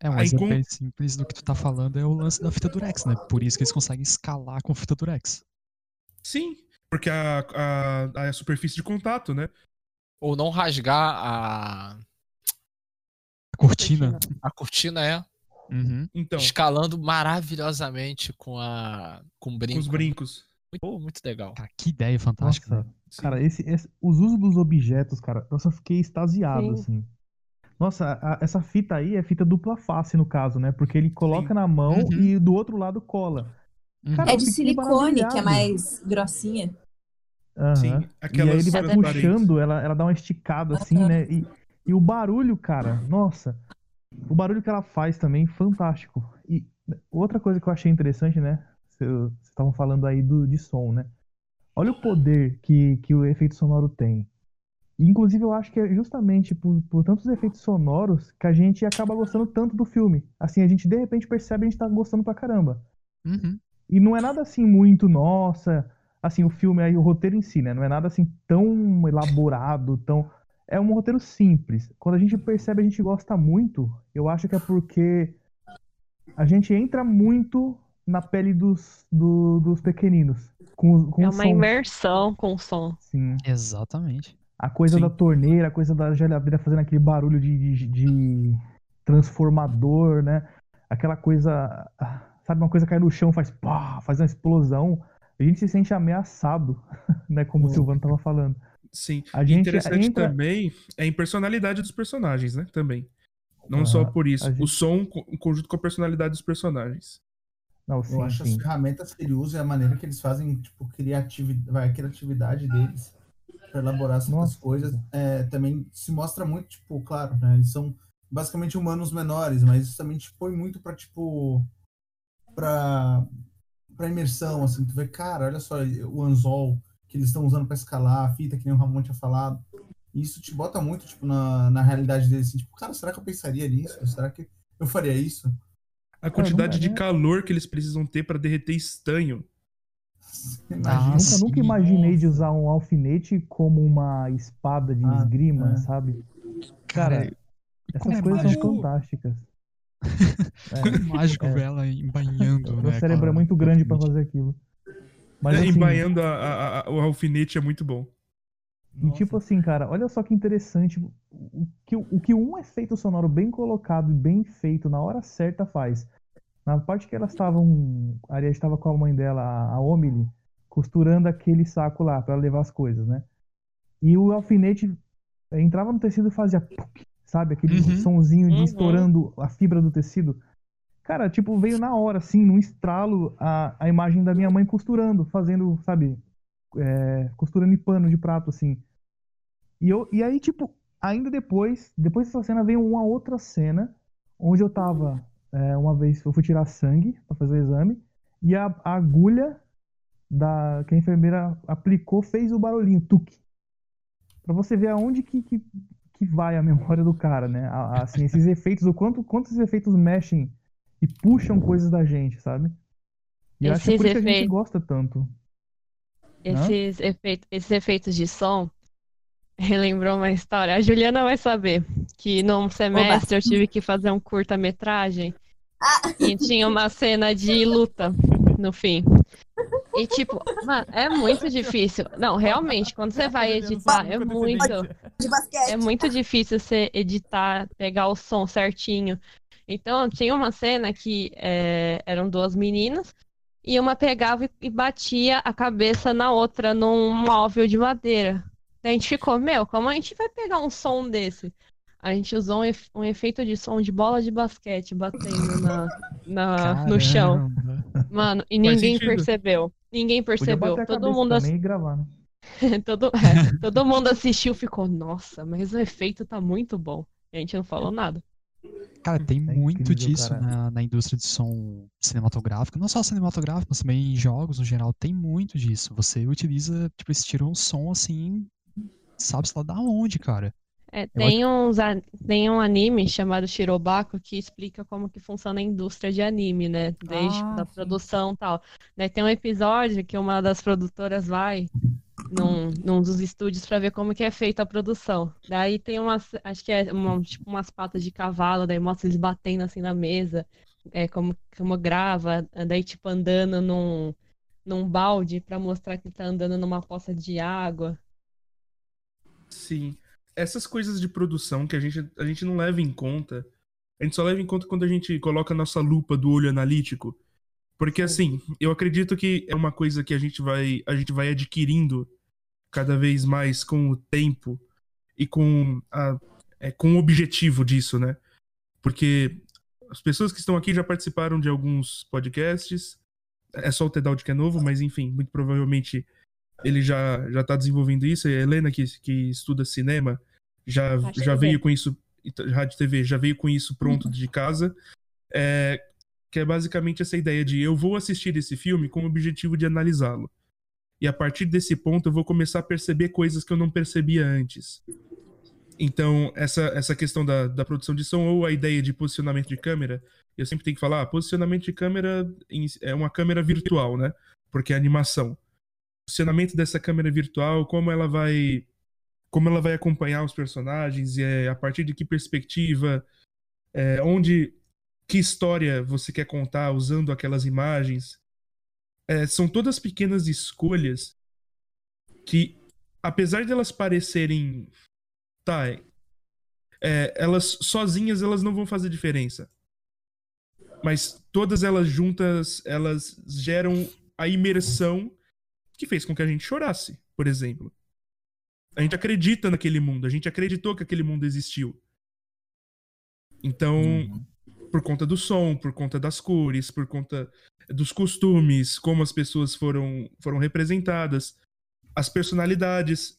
É, um exemplo bem simples do que tu tá falando é o lance da fita durex, né? Por isso que eles conseguem escalar com fita durex. sim. Porque a, a, a superfície de contato, né? Ou não rasgar a, A cortina. a cortina, é. Uhum. Então, Escalando maravilhosamente com a. com o com brinco. os brincos. Muito, muito legal. Cara, que ideia fantástica. Nossa, cara, esse, esse- os usos dos objetos, cara, nossa, eu fiquei extasiado, Sim. assim. Nossa, a- essa fita aí é fita dupla face, no caso, né? Porque ele coloca Sim. na mão Uhum. e do outro lado cola. Uhum. Cara, É de silicone, que é mais grossinha. Aham. Sim, E aí ele vai puxando, ela, ela dá uma esticada assim, né? E, e o barulho, cara, nossa. O barulho que ela faz também, fantástico. E outra coisa que eu achei interessante, né? Vocês estavam falando aí do, de som, né? Olha o poder que, que o efeito sonoro tem. E, inclusive, eu acho que é justamente por, por tantos efeitos sonoros que a gente acaba gostando tanto do filme. Assim, a gente de repente percebe a gente tá gostando pra caramba. Uhum. E não é nada assim muito, nossa, assim, o filme aí, o roteiro em si, né? Não é nada assim tão elaborado, tão. É um roteiro simples. Quando a gente percebe, a gente gosta muito, eu acho que é porque a gente entra muito na pele dos, do- dos pequeninos. Com, com É o uma som. imersão com o som. Sim. Exatamente. A coisa Sim. da torneira, a coisa da geladeira fazendo aquele barulho de, de, de transformador, né? Aquela coisa, sabe, uma coisa cai no chão, faz pá, faz uma explosão. A gente se sente ameaçado, né? Como o Silvano tava falando. Sim. A gente interessante entra- também é a impersonalidade dos personagens, né? Também. Não só Aham. por isso. Gente- O som em conjunto com a personalidade dos personagens. Não, Eu sim, acho sim. as ferramentas que ele usa e a maneira que eles fazem, tipo, criatividade, a criatividade deles para elaborar certas Nossa. coisas, é, também se mostra muito, tipo, claro, né? Eles são basicamente humanos menores, mas isso também tipo, põe muito para tipo, pra, pra imersão, assim, tu vê, cara, olha só o anzol que eles estão usando para escalar, a fita que nem o Ramon tinha falado. E isso te bota muito, tipo, na, na realidade deles, assim, tipo, cara, será que eu pensaria nisso? Será que eu faria isso? A quantidade não- de né? calor que eles precisam ter pra derreter estanho. Imagina. Ah, Nunca, nunca imaginei de nossa. usar um alfinete como uma espada de Ah, esgrima, é. sabe? Cara, Cara, essas é coisas mágico. são fantásticas. É mágico é. ver ela embainhando, Meu né? cérebro é muito grande pra alfinete. fazer aquilo. Mas assim, Embaiando a- a- a- o alfinete é muito bom. E tipo assim, cara, olha só que interessante o que, o que um efeito sonoro bem colocado e bem feito na hora certa faz. Na parte que elas estavam. A Ariel estava com a mãe dela, a Omili, costurando aquele saco lá pra levar as coisas, né? E o alfinete entrava no tecido e fazia. sabe? Aquele Uhum. sonzinho de Uhum. estourando a fibra do tecido. Cara, tipo, veio na hora, assim, num estralo, a, a imagem da minha mãe costurando, fazendo, sabe? é, costurando em pano de prato, assim. E, eu, e aí, tipo, ainda depois, depois dessa cena veio uma outra cena, onde eu tava, é, uma vez, eu fui tirar sangue pra fazer o exame, e a, a agulha da, que a enfermeira aplicou fez o barulhinho, tuque. Pra você ver aonde que, que, que vai a memória do cara, né? A- assim, esses efeitos, o quanto, quanto esses efeitos mexem e puxam coisas da gente, sabe? E eu acho que é Esses por isso que a gente efeitos- gosta tanto. Esses, efeitos, esses efeitos de som relembrou uma história. A Juliana vai saber que num semestre eu tive que fazer um curta-metragem e tinha uma cena de luta no fim. E tipo, mano, é muito difícil. Não, realmente, quando você vai editar, é muito. É muito difícil você editar, pegar o som certinho. Então, tinha uma cena que é, eram duas meninas e uma pegava e- batia a cabeça na outra num móvel de madeira. A gente ficou, meu, como a gente vai pegar um som desse? A gente usou um, efe- um efeito de som de bola de basquete batendo na, na- no chão. Mano, e Faz ninguém sentido. percebeu. Ninguém percebeu. Todo mundo também e gravar, né? todo, é, todo mundo assistiu e ficou, nossa, mas o efeito tá muito bom. A gente não falou nada. Cara, tem É muito incrível, disso na, na indústria de som cinematográfico. Não só cinematográfico, mas também em jogos no geral. Tem muito disso. Você utiliza, tipo, esse tira um som assim, sabe-se lá da onde, cara. É, tem uns, a- tem um anime chamado Shirobako que explica como que funciona a indústria de anime, né? Desde Ah, da sim. produção e tal. Daí tem um episódio que uma das produtoras vai num, num dos estúdios pra ver como que é feita a produção. Daí tem umas, acho que é uma- tipo umas patas de cavalo, daí mostra eles batendo assim na mesa, é, como, como grava, daí tipo andando num, num balde pra mostrar que tá andando numa poça de água. Sim. Essas coisas de produção que a gente, a gente não leva em conta, a gente só leva em conta quando a gente coloca a nossa lupa do olho analítico. Porque assim, eu acredito que é uma coisa que a gente vai, a gente vai adquirindo cada vez mais com o tempo e com, a, é, com o objetivo disso, né? Porque as pessoas que estão aqui já participaram de alguns podcasts. É só o Tedaldi que é novo, mas enfim, muito provavelmente ele já, já tá desenvolvendo isso. A Helena, que, que estuda cinema, já, já veio com isso. Rádio TV já veio com isso pronto de casa. É, que é basicamente essa ideia de eu vou assistir esse filme com o objetivo de analisá-lo. E a partir desse ponto eu vou começar a perceber coisas que eu não percebia antes. Então, essa, essa questão da, da produção de som ou a ideia de posicionamento de câmera, eu sempre tenho que falar, ah, posicionamento de câmera é uma câmera virtual, né? Porque é animação. Posicionamento dessa câmera virtual, como ela vai como ela vai acompanhar os personagens, é, a partir de que perspectiva, é, onde, que história você quer contar usando aquelas imagens. É, são todas pequenas escolhas que, apesar de elas parecerem, tá, é, elas sozinhas elas não vão fazer diferença. Mas todas elas juntas, elas geram a imersão que fez com que a gente chorasse, por exemplo. A gente acredita naquele mundo, a gente acreditou que aquele mundo existiu. Então, por conta do som, por conta das cores, por conta dos costumes, como as pessoas foram, foram representadas, as personalidades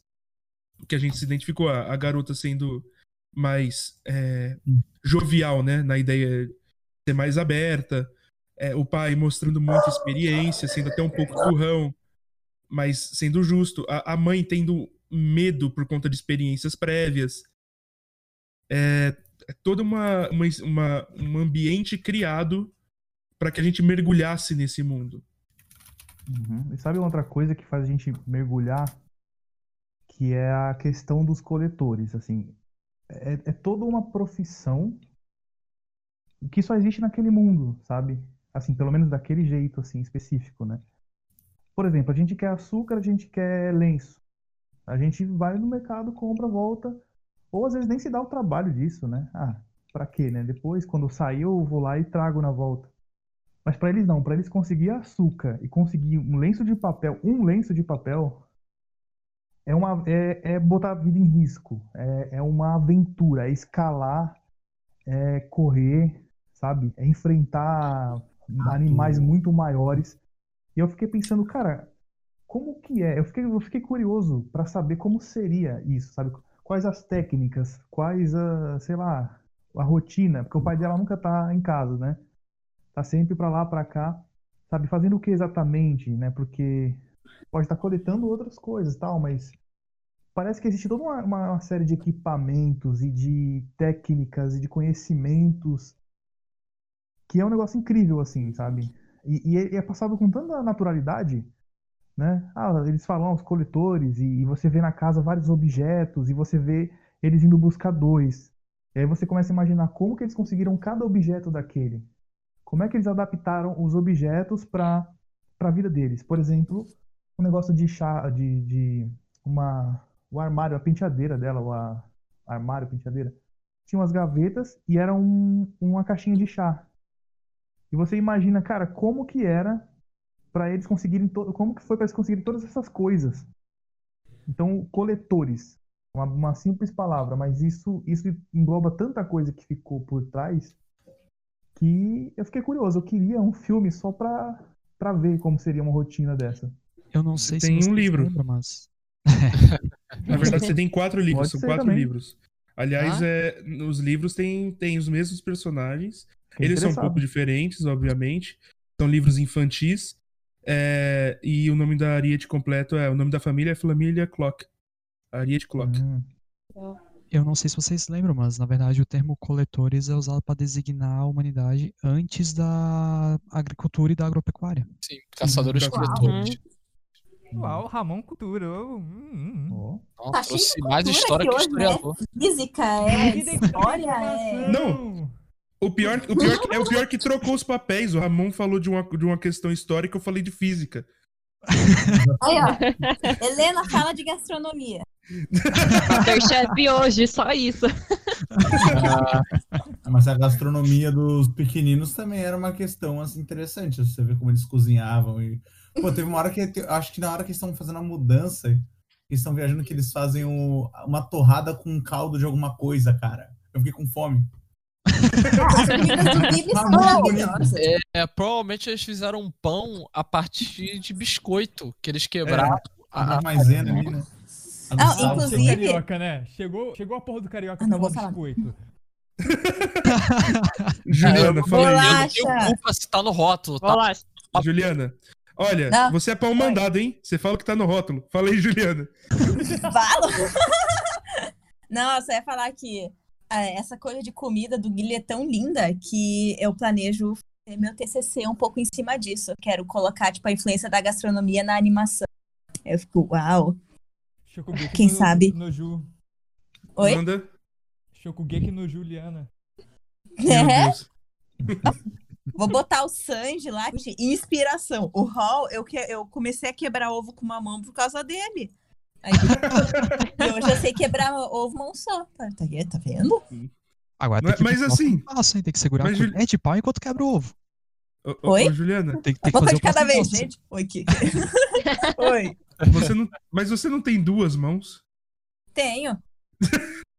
que a gente se identificou, a, a garota sendo mais é, jovial, né, na ideia de ser mais aberta, é, o pai mostrando muita experiência, sendo até um pouco turrão, mas sendo justo, a, a mãe tendo medo por conta de experiências prévias. É, é todo uma, uma, uma- um ambiente criado para que a gente mergulhasse nesse mundo. Uhum. E sabe outra coisa que faz a gente mergulhar? Que é a questão dos coletores, assim. É, é toda uma profissão que só existe naquele mundo, sabe? Assim, pelo menos daquele jeito, assim, específico, né? Por exemplo, a gente quer açúcar, a gente quer lenço. A gente vai no mercado, compra, volta. Ou às vezes nem se dá o trabalho disso, né? Ah, pra quê, né? Depois, quando sair, eu vou lá e trago na volta. Mas pra eles não, pra eles conseguir açúcar e conseguir um lenço de papel, um lenço de papel, é uma é, é botar a vida em risco, é, é uma aventura, é escalar, é correr, sabe? É enfrentar animais muito maiores. E eu fiquei pensando, cara, como que é? Eu fiquei, eu fiquei curioso pra saber como seria isso, sabe? Quais as técnicas, quais a, sei lá, a rotina, porque o pai dela nunca tá em casa, né? Tá sempre pra lá, pra cá, sabe? Fazendo o que exatamente, né? Porque pode estar coletando outras coisas, tal, mas parece que existe toda uma, uma- série de equipamentos e de técnicas e de conhecimentos que é um negócio incrível, assim, sabe? E, e é, e é passado com tanta naturalidade, né? Ah, eles falam os coletores e, e você vê na casa vários objetos e você vê eles indo buscar dois. E aí você começa a imaginar como que eles conseguiram cada objeto daquele. Como é que eles adaptaram os objetos para a vida deles? Por exemplo, um negócio de chá, de, de uma o armário, a penteadeira dela, o a- armário, penteadeira, tinha umas gavetas e era um, uma caixinha de chá. E você imagina, cara, como que era para eles conseguirem como que foi para eles conseguirem todas essas coisas. Então, coletores, uma, uma simples palavra, mas isso isso engloba tanta coisa que ficou por trás que eu fiquei curioso. Eu queria um filme só pra, pra ver como seria uma rotina dessa. Eu não sei Tem se um vocês livro. lembram, mas. Na verdade, você tem quatro livros, Pode são quatro também. livros. Aliás, Ah? é, nos livros tem, tem os mesmos personagens. Eles são um pouco diferentes, obviamente. São livros infantis. É, e o nome da Ariete completo é. O nome da família é Família Clock. Ariete Clock. Hum, Eu não sei se vocês lembram, mas na verdade o termo coletores é usado para designar a humanidade antes da agricultura e da agropecuária. Sim, caçadores Uau. coletores. Uau, Ramon Cultura. oh, hum, hum. ó. Então, Tá mais cultura história que aqui hoje, né? historiador. Física, é Que história, é. Não. O pior, o pior que- é o pior que trocou os papéis. O Ramon falou de uma, de uma questão histórica, eu falei de física. Aí, ó. Helena fala de gastronomia. Masterchef hoje, só isso. Mas a gastronomia dos pequeninos também era uma questão assim, interessante. Você vê como eles cozinhavam. E... Pô, teve uma hora que. Acho que na hora que eles estão fazendo a mudança, eles estão viajando, que eles fazem o- uma torrada com caldo de alguma coisa, cara. Eu fiquei com fome. Ah, as comidas do Bibi são Muito maravilhosas. É, provavelmente eles fizeram um pão a partir de biscoito que eles quebraram. A- a- maisena ali, né? A Não, sal. Seu inclusive- carioca, né? Chegou, chegou a porra do carioca Ah, não com vou falar. biscoito. Juliana, fala aí. eu não tenho culpa se tá no rótulo, tá? Bolacha. Juliana. Olha, Não. você é pau mandado, hein? Você fala que tá no rótulo. Fala aí, Juliana. Fala! Não, eu só ia falar que ah, essa coisa de comida do Guilherme é tão linda que eu planejo fazer meu TCC um pouco em cima disso. Eu quero colocar, tipo, a influência da gastronomia na animação. Eu fico, uau. Shokugeki Quem no, sabe? No Ju. Oi? Manda. Shokugeki no Juliana. É? Vou botar o Sanji lá. de Inspiração. O Hall, eu, que, eu comecei a quebrar ovo com uma mão por causa dele. Aí, eu sei quebrar ovo mão só. Tá, tá, tá vendo? Agora Mas- tem que mas assim- passo, hein? Tem que segurar mas, a colher de pau enquanto quebra o ovo. Ô, Oi? ô, Juliana, Tem, tem que fazer o de cada vez, gente. Oi, que... Oi. você não, mas você não tem duas mãos? Tenho.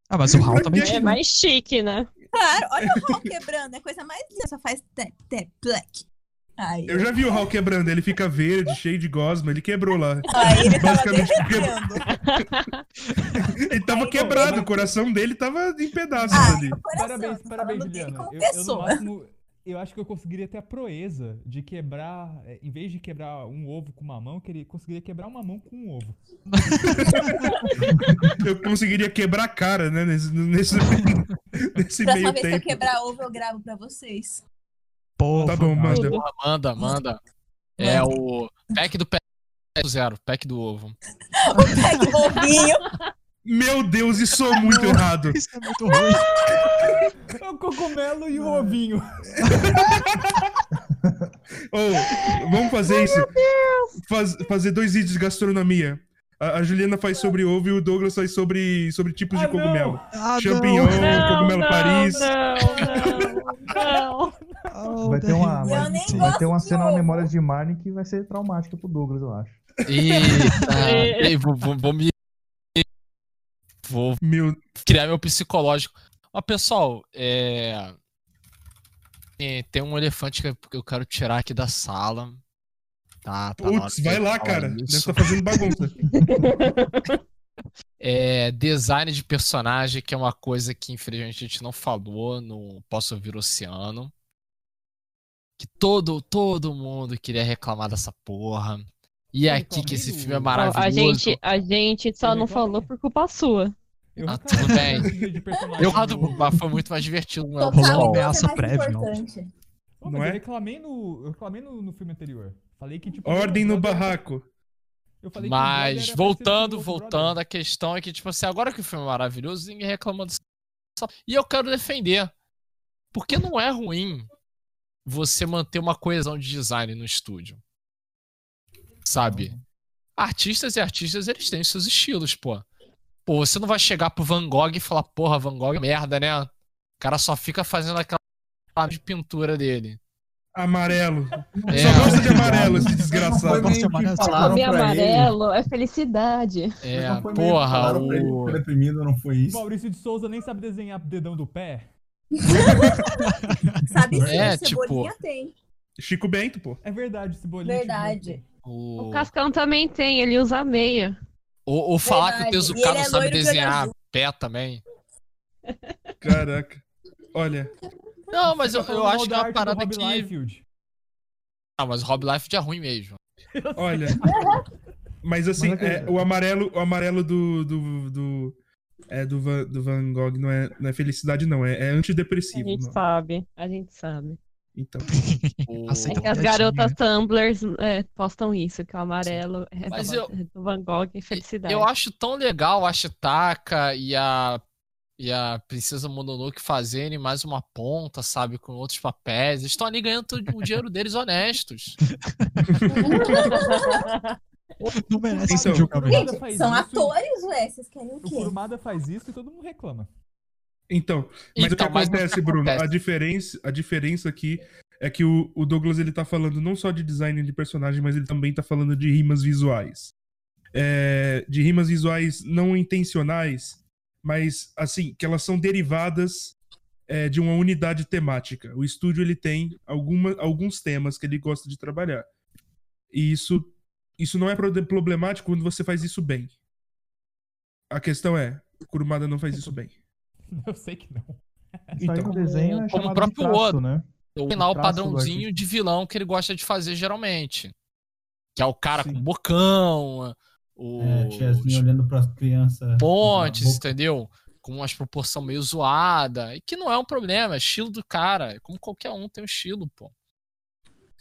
Ah, mas o Hal também É tinha. mais chique, né? Claro, olha o Hall quebrando. É a coisa mais linda. Só faz tap, tap, plec. Aí, Eu já vi o Hal quebrando, ele fica verde, cheio de gosma, ele quebrou lá. aí ele tava Basicamente, derretendo. Ele tava Aí, quebrado, o coração dele tava em pedaços Ah, ali. coração, Parabéns, parabéns, Juliana. Eu, eu, no máximo, eu acho que eu conseguiria ter a proeza de quebrar, é, em vez de quebrar um ovo com uma mão, eu queria, conseguiria quebrar uma mão com um ovo. Eu conseguiria quebrar a cara, né, nesse, nesse, nesse Próxima meio vez que eu tempo. quebrar ovo, eu gravo pra vocês. Pô, Tá bom, manda. Porra, manda, manda. É o pack do pack do zero, pack do ovo. O pack do ovinho. Meu Deus, isso é muito errado. Isso é muito ruim. O cogumelo e o ovinho. Ô, vamos fazer isso. Faz- fazer dois vídeos de gastronomia. A, a Juliana faz sobre ovo e o Douglas faz sobre, sobre tipos de Ah, não. cogumelo. Ah, Champignon, Não, cogumelo não, Paris. Não, não, não. Vai ter uma, vai, nem vai ter uma cena na memória de Marnie que vai ser traumática pro Douglas, eu acho. Eita, ei, vou, vou, vou me. Vou Meu, criar meu psicológico. Ó, pessoal, é. é, Tem um elefante que eu quero tirar aqui da sala. Tá, tá putz, vai lá, cara. Deve estar fazendo bagunça. É, design de personagem, que é uma coisa que infelizmente a gente não falou no Posso Ouvir o Oceano. Que todo, todo mundo queria reclamar dessa porra. E é aqui que esse filme é maravilhoso. A gente, a gente só não reclamei. falou por culpa sua. Eu Ah, tudo bem. Eu mas foi muito mais divertido, não é? Rolou uma ameaça é prévia, não. Pô, é? eu reclamei no, eu reclamei no, no filme anterior. Falei que tipo. Ordem no barraco. Mas voltando, voltando, a questão é que, tipo assim, agora que o filme é maravilhoso, ninguém reclama disso. E eu quero defender. Porque não é ruim você manter uma coesão de design no estúdio. Sabe? Artistas e artistas, eles têm seus estilos, pô. Pô, você não vai chegar pro Van Gogh e falar, porra, Van Gogh é merda, né? O cara só fica fazendo aquela de pintura dele. Amarelo. É. Só gosta de amarelo, esse Não foi desgraçado. Gosto de amarelo. Comer pra ele. amarelo é felicidade. É, Não foi meio que porra, ele o... foi deprimido, não foi isso? Maurício de Souza nem sabe desenhar dedão do pé. Sabe sim, É, Cebolinha tipo- tem. Chico Bento, pô. É verdade, Cebolinha. Verdade. O o... Cascão também tem, ele usa meia. Ou, ou falar que o Tezuka não é sabe desenhar pé também. Caraca. Olha, Não, mas eu, Tá eu falando acho que é uma parada que. Liefeld. Ah, mas o Rob Life é ruim mesmo. olha. Mas assim, é é, o amarelo, o amarelo do, do, do, é, do, Van, do Van Gogh não é, não é felicidade, não. É, é A antidepressivo. gente não. sabe, a gente sabe. Então, É que as garotas Tumblrs é, postam isso, que o amarelo é Mas do, eu- é do Van Gogh e felicidade. Eu acho tão legal a Chitaka e a, e a Princesa Mononoke fazerem mais uma ponta, sabe? Com outros papéis. Eles estão ali ganhando o dinheiro deles honestos. Não merece Então, esse julgamento. Gente, são isso, atores, ué. Vocês querem o O quê? Kurumada faz isso e todo mundo reclama. então mas Então, o que acontece, o que Bruno? acontece? A diferença, a diferença aqui é que o, o Douglas ele tá falando não só de design de personagem, mas ele também tá falando de rimas visuais. É, de rimas visuais não intencionais, mas assim, que elas são derivadas é, de uma unidade temática. O estúdio ele tem alguma, alguns temas que ele gosta de trabalhar. E isso isso não é problemático quando você faz isso bem. A questão é, Kurumada não faz isso bem. Eu sei que não. Então, no desenho é como o próprio traço, Oda. né? Tem lá o traço do padrãozinho de vilão que ele gosta de fazer geralmente. Que é o cara Sim. com bocão, o É, tiazinha olhando para as crianças. pontes, entendeu? Com umas proporção meio zoada. E que não é um problema, é estilo do cara. É Como qualquer um tem um estilo, pô.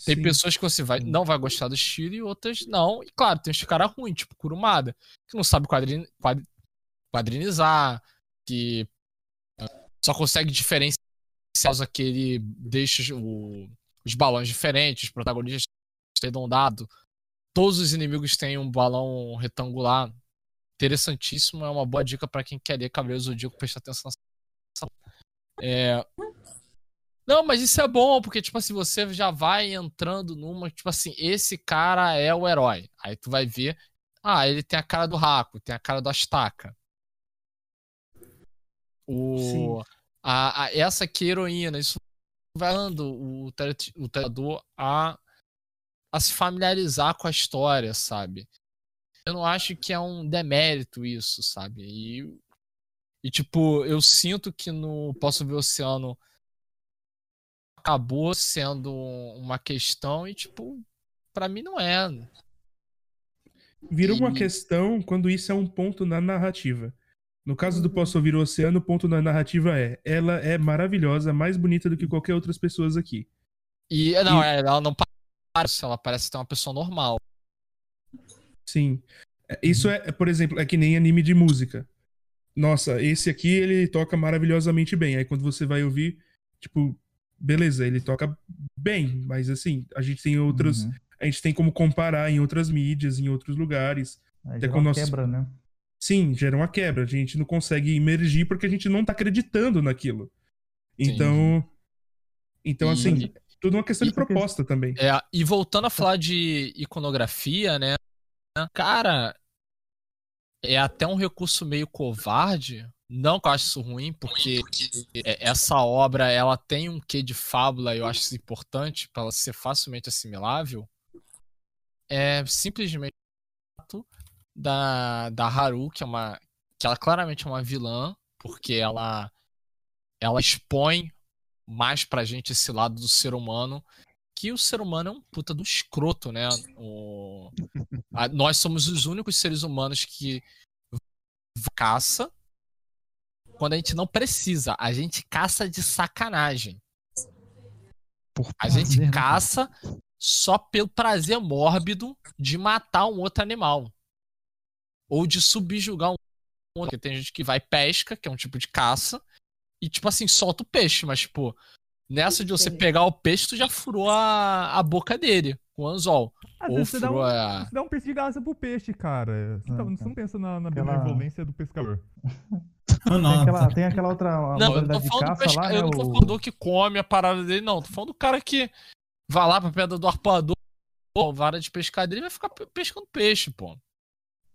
Tem Sim. pessoas que você vai, não vai gostar do estilo e outras não. E claro, tem os caras ruins, tipo Kurumada, que não sabe quadrin, quad- quadrinizar, que ah, só consegue diferenciar que ele deixa o- os balões diferentes, os protagonistas arredondados. Todos os inimigos têm um balão retangular. Interessantíssimo, é uma boa dica pra quem quer ler Cavaleiro do Zodíaco, prestar atenção nessa. É, não, mas isso é bom, porque, tipo assim, você já vai entrando numa, tipo assim, esse cara é o herói. Aí tu vai ver, ah, ele tem a cara do Raco, tem a cara do Astaka. O, a, a- essa aqui é a heroína, isso vai dando o, o teledor a, a se familiarizar com a história, sabe? Eu não acho que é um demérito isso, sabe? E, e tipo, eu sinto que no Posso Ver o Oceano acabou sendo uma questão e, tipo, pra mim não é. Vira uma E- questão quando isso é um ponto na narrativa. No caso do Uhum. Posso Ouvir o Oceano, o ponto na narrativa é: ela é maravilhosa, mais bonita do que qualquer outras pessoas aqui. E não, E- ela não parece, ela parece ter uma pessoa normal. Sim. É, Isso é, por exemplo, é que nem anime de música. Nossa, esse aqui ele toca maravilhosamente bem. Aí quando você vai ouvir, tipo, beleza, ele toca bem, mas assim, a gente tem outras. Uhum. A gente tem como comparar em outras mídias, em outros lugares. Aí Até gera com uma nosso- quebra, né? Sim, gera uma quebra. A gente não consegue imergir porque a gente não tá acreditando naquilo. Então. Então, E- assim, tudo uma questão de é que- proposta também. É, e voltando a falar de iconografia, né? Cara, é até um recurso meio covarde. Não que eu acho isso ruim, porque é- essa obra ela tem um quê de fábula, eu acho isso importante para ela ser facilmente assimilável. É simplesmente o da, da Haru, que é uma. que ela claramente é uma vilã, porque ela ela expõe mais pra gente esse lado do ser humano que o ser humano é um puta do escroto, né? O- a- nós somos os únicos seres humanos que caça quando a gente não precisa. A gente caça de sacanagem. Por A gente prazer, né, caça só pelo prazer mórbido de matar um outro animal. Ou de subjugar um outro. Porque tem gente que vai pesca, que é um tipo de caça, e tipo assim, solta o peixe, mas tipo, nessa de você pegar o peixe, tu já furou a, a boca dele com o anzol. Às Ou vezes você dá, um, a. você dá um peixe de graça pro peixe, cara. Você, tá- Ah, você não pensa na, na Aquela- benevolência do pescador. Ah, Tem aquela, tem aquela outra Não, eu tô de falando do pesca... lá, né? eu não tô o- falando do que come a parada dele, não. Tô falando do cara que vai lá pra pedra do arpoador, pô, vara de pescadeira e vai ficar pe- pescando peixe, pô.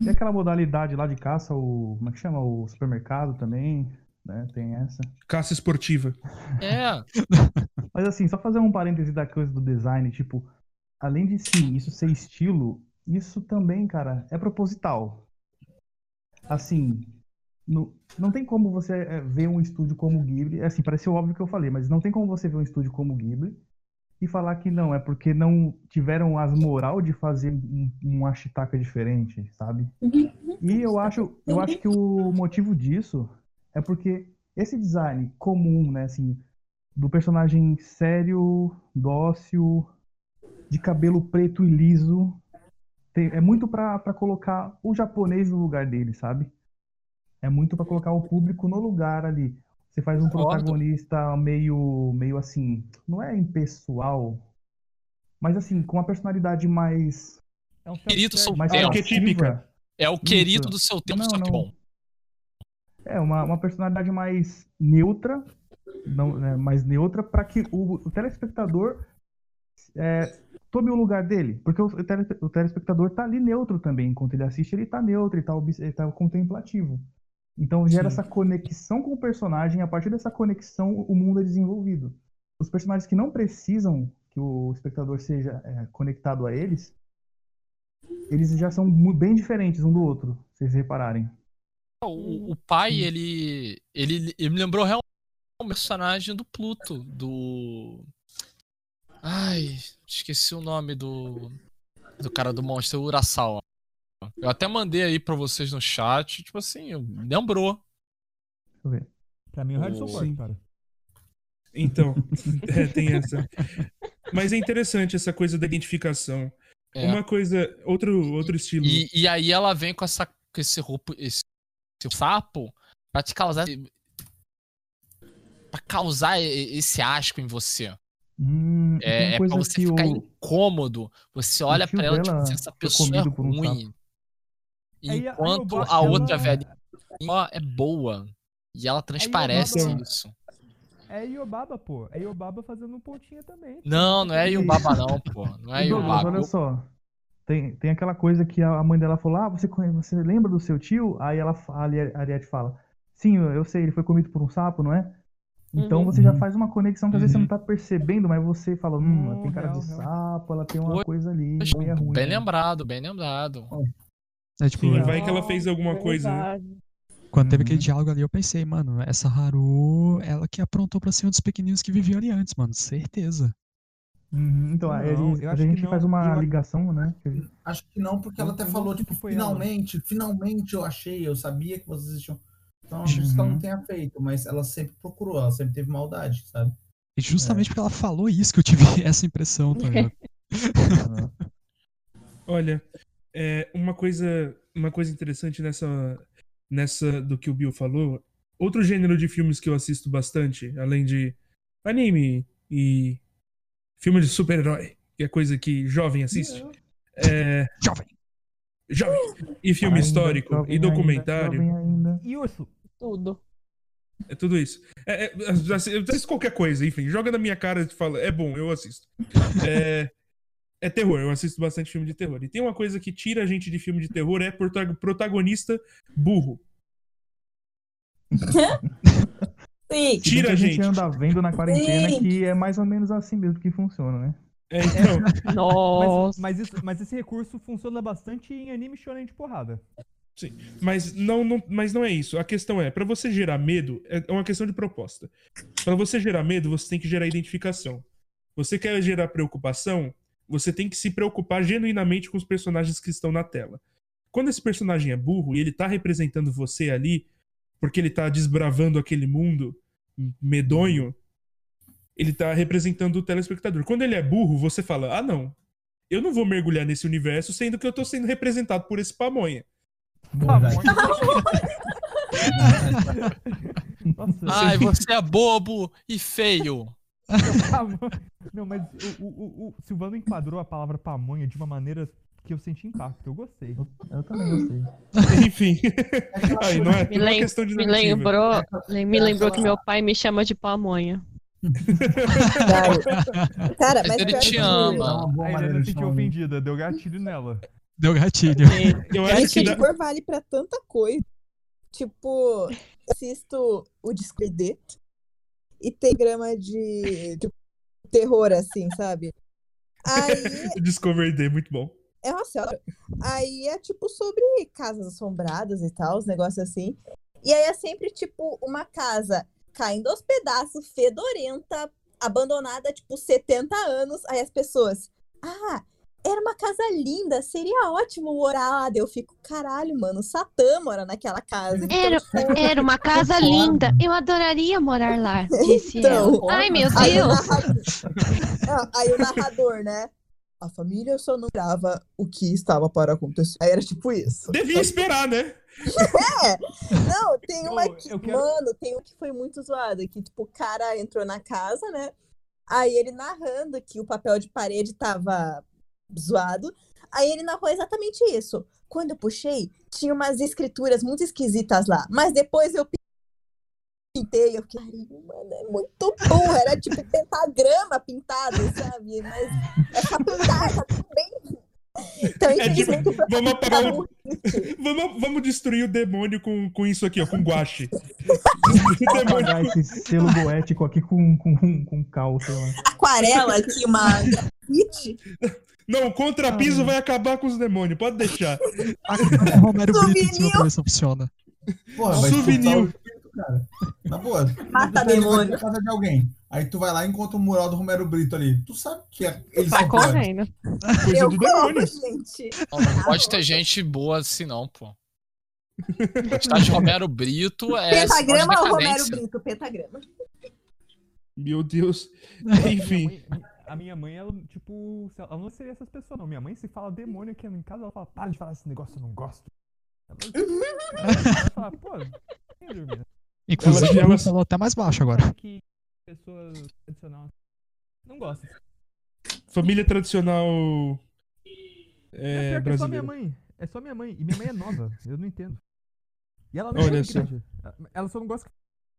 Tem aquela modalidade lá de caça, o. Como é que chama? O supermercado também, né? Tem essa. Caça esportiva. É. Mas assim, só fazer um parêntese da coisa do design, tipo, além de sim, isso ser estilo, isso também, cara, é proposital. Assim, no- não tem como você é, ver um estúdio como o Ghibli, é assim, pareceu óbvio que eu falei, mas não tem como você ver um estúdio como o Ghibli e falar que não, é porque não tiveram as moral de fazer um, um Ashitaka diferente, sabe? E eu acho, eu acho que o motivo disso é porque esse design comum, né, assim, do personagem sério, dócil, de cabelo preto e liso, é muito pra pra colocar o japonês no lugar dele, sabe? É muito pra colocar o público no lugar ali. Você faz um protagonista meio, meio assim, não é impessoal, mas assim, com uma personalidade mais, É um Querido self-service. mais É, arquetípica. atrativa. É o querido do seu tempo, Não, só que não. bom. É, uma, uma personalidade mais neutra, não, né, mais neutra, para que o, o telespectador é, tome o lugar dele. Porque o, o tele- o telespectador tá ali neutro também. Enquanto ele assiste, ele tá neutro, ele tá, ele tá contemplativo. Então gera Sim. essa conexão com o personagem, e a partir dessa conexão o mundo é desenvolvido. Os personagens que não precisam que o espectador seja é, conectado a eles, eles já são bem diferentes um do outro, se vocês repararem. O, o pai, ele, ele. Ele me lembrou realmente o personagem do Pluto, do. Ai, esqueci o nome do. Do cara do monstro, o Urasawa. Eu até mandei aí pra vocês no chat, tipo assim, lembrou. Deixa eu ver. Pra mim, o Harrison Sim. Ford, cara. Então, é, tem essa. Mas é interessante essa coisa da identificação. É. Uma coisa, outro, outro estilo. E, e aí ela vem com essa com esse roupa, esse, esse sapo pra te causar pra causar esse asco em você. Hum, e É, é pra você ficar o- incômodo. Você olha pra ela tipo, dela assim, essa pessoa é por um ruim. sapo. Aí- aí eu Enquanto a outra ela- velhinha é boa. E ela transparece isso. É Iobaba, pô. É Iobaba fazendo um pontinha também. Não, não é Yubaba não, pô. Não é E, Douglas, Yubaba. olha só. Tem, tem aquela coisa que a mãe dela falou: Ah, você, conhe- você lembra do seu tio? Aí ela, a Ari- a Ariete fala: Sim, eu eu sei, ele foi comido por um sapo, não é? Então Uhum. você já faz uma conexão que às vezes você Uhum. não tá percebendo, mas você fala: Hum, ela Não, tem cara de sapo, ela tem uma coisa ali, meio ruim. Bem né? lembrado, bem lembrado. É tipo, Sim, vai que ela fez alguma coisa. né? Quando teve Uhum. aquele diálogo ali, eu pensei, mano, essa Haru, ela que aprontou pra cima dos pequeninos que viviam ali antes, mano, certeza. Uhum, então, aí Não, a acho que gente não, faz uma eu- ligação, né? Acho que não, porque ela até falou, tipo, que foi ela. finalmente, finalmente eu achei, eu sabia que vocês existiam. Então, acho isso que ela não Uhum. tenha feito, mas ela sempre procurou, ela sempre teve maldade, sabe? E justamente É. porque ela falou isso que eu tive essa impressão, tá? Aham. Olha, é, uma coisa, uma coisa interessante nessa, nessa do que o Bill falou. Outro gênero de filmes que eu assisto bastante, além de anime e filme de super-herói, que é coisa que jovem assiste, é Jovem! jovem e filme Ainda, histórico e ainda, documentário. jovem ainda. E urso? Tudo. É tudo isso. É, é, assim, eu assisto qualquer coisa, enfim, joga na minha cara e fala, é bom, eu assisto. É, é terror, eu assisto bastante filme de terror. E tem uma coisa que tira a gente de filme de terror, é prota- protagonista burro. Sim. Tira que a gente. anda vendo na quarentena Sim. que é mais ou menos assim mesmo que funciona, né? É, então, Mas, Nossa. mas, isso- mas esse recurso funciona bastante em anime shonen de porrada. Mas não, não, mas não é isso. A questão é, pra você gerar medo, é uma questão de proposta. Pra você gerar medo, você tem que gerar identificação. Você quer gerar preocupação, você tem que se preocupar genuinamente com os personagens que estão na tela. Quando esse personagem é burro e ele tá representando você ali, porque ele tá desbravando aquele mundo medonho, ele tá representando o telespectador. Quando ele é burro, você fala: "Ah, não. Eu não vou mergulhar nesse universo sendo que eu tô sendo representado por esse pamonha". Nossa, Ai, você é bobo e feio. Não, mas o, o, o, Silvano enquadrou a palavra pamonha de uma maneira que eu senti impacto. Eu gostei. Eu também gostei. Enfim. Aí, não é Me, lem- questão de me lembrou, lem- me é lembrou que meu pai me chama de pamonha. Cara, Mas ele te ama. Boa A Helena se sentiu ofendida, deu gatilho nela. Deu gatilho. Eu Mas acho que que vale pra tanta coisa. Tipo, assisto o Discord e tem grama de, de terror, assim, sabe? Aí, Discovery Day, muito bom. é uma senhora. Aí é tipo sobre casas assombradas e tal, os negócios assim. E aí é sempre tipo uma casa caindo aos pedaços, fedorenta, abandonada, tipo, 70 anos. Aí as pessoas, ah, era uma casa linda, seria ótimo morar lá. Eu fico, caralho, mano, Satã mora naquela casa. Então, Era, tipo, era uma casa linda. Eu adoraria morar lá, disse Então, ela. Ai, meu Aí o, Deus. narrador, aí o narrador, né? A família só não esperava o que estava para acontecer. Aí era tipo isso. Devia esperar, né? Não, tem uma que. quero- Mano, tem um que foi muito zoado. Que, tipo, o cara entrou na casa, né? Aí ele narrando que o papel de parede tava zoado. Aí ele narrou exatamente isso. Quando eu puxei, tinha umas escrituras muito esquisitas lá. Mas depois eu pintei, eu fiquei, "Ai, mano, é muito burro. Era tipo pentagrama pintado, sabe? Mas é só pintar, tá tudo bem. Então, É tipo, vamos apagar o... Vamos, vamos destruir o demônio com, com isso aqui, ó, com guache. Demônio apagar esse selo goético aqui com, com, com cal, sei lá. aquarela aqui, uma grafite. Não, o contrapiso vai acabar com os demônios, pode deixar. A Romero Brito em cima Souvenir. pra ver se funciona. Porra, Souvenir. o cara. Na boa. Mata tá demônio. na casa de alguém. Aí tu vai lá e encontra o mural do Romero Brito ali. Tu sabe que é, eles piores. correndo. Coisa Eu do demônio. gente. Não, não pode ter gente boa assim, não, pô. Gostar de Romero Brito é. Pentagrama ou Romero. Brito? Pentagrama. Meu Deus. Enfim. A minha mãe, ela, tipo, ela não seria essas pessoas, não. Minha mãe, se fala demônio aqui em casa, ela fala, para de falar esse negócio, eu não gosto. Ela, ela fala, pô, quem dormir? Inclusive, Ela- ela falou até mais baixo agora. Que pessoas tradicionais não gostam. Família tradicional É, é, pior que é só minha mãe. É só minha mãe. E minha mãe é nova. Eu não entendo. E ela não Olha é só. Ela só não gosta que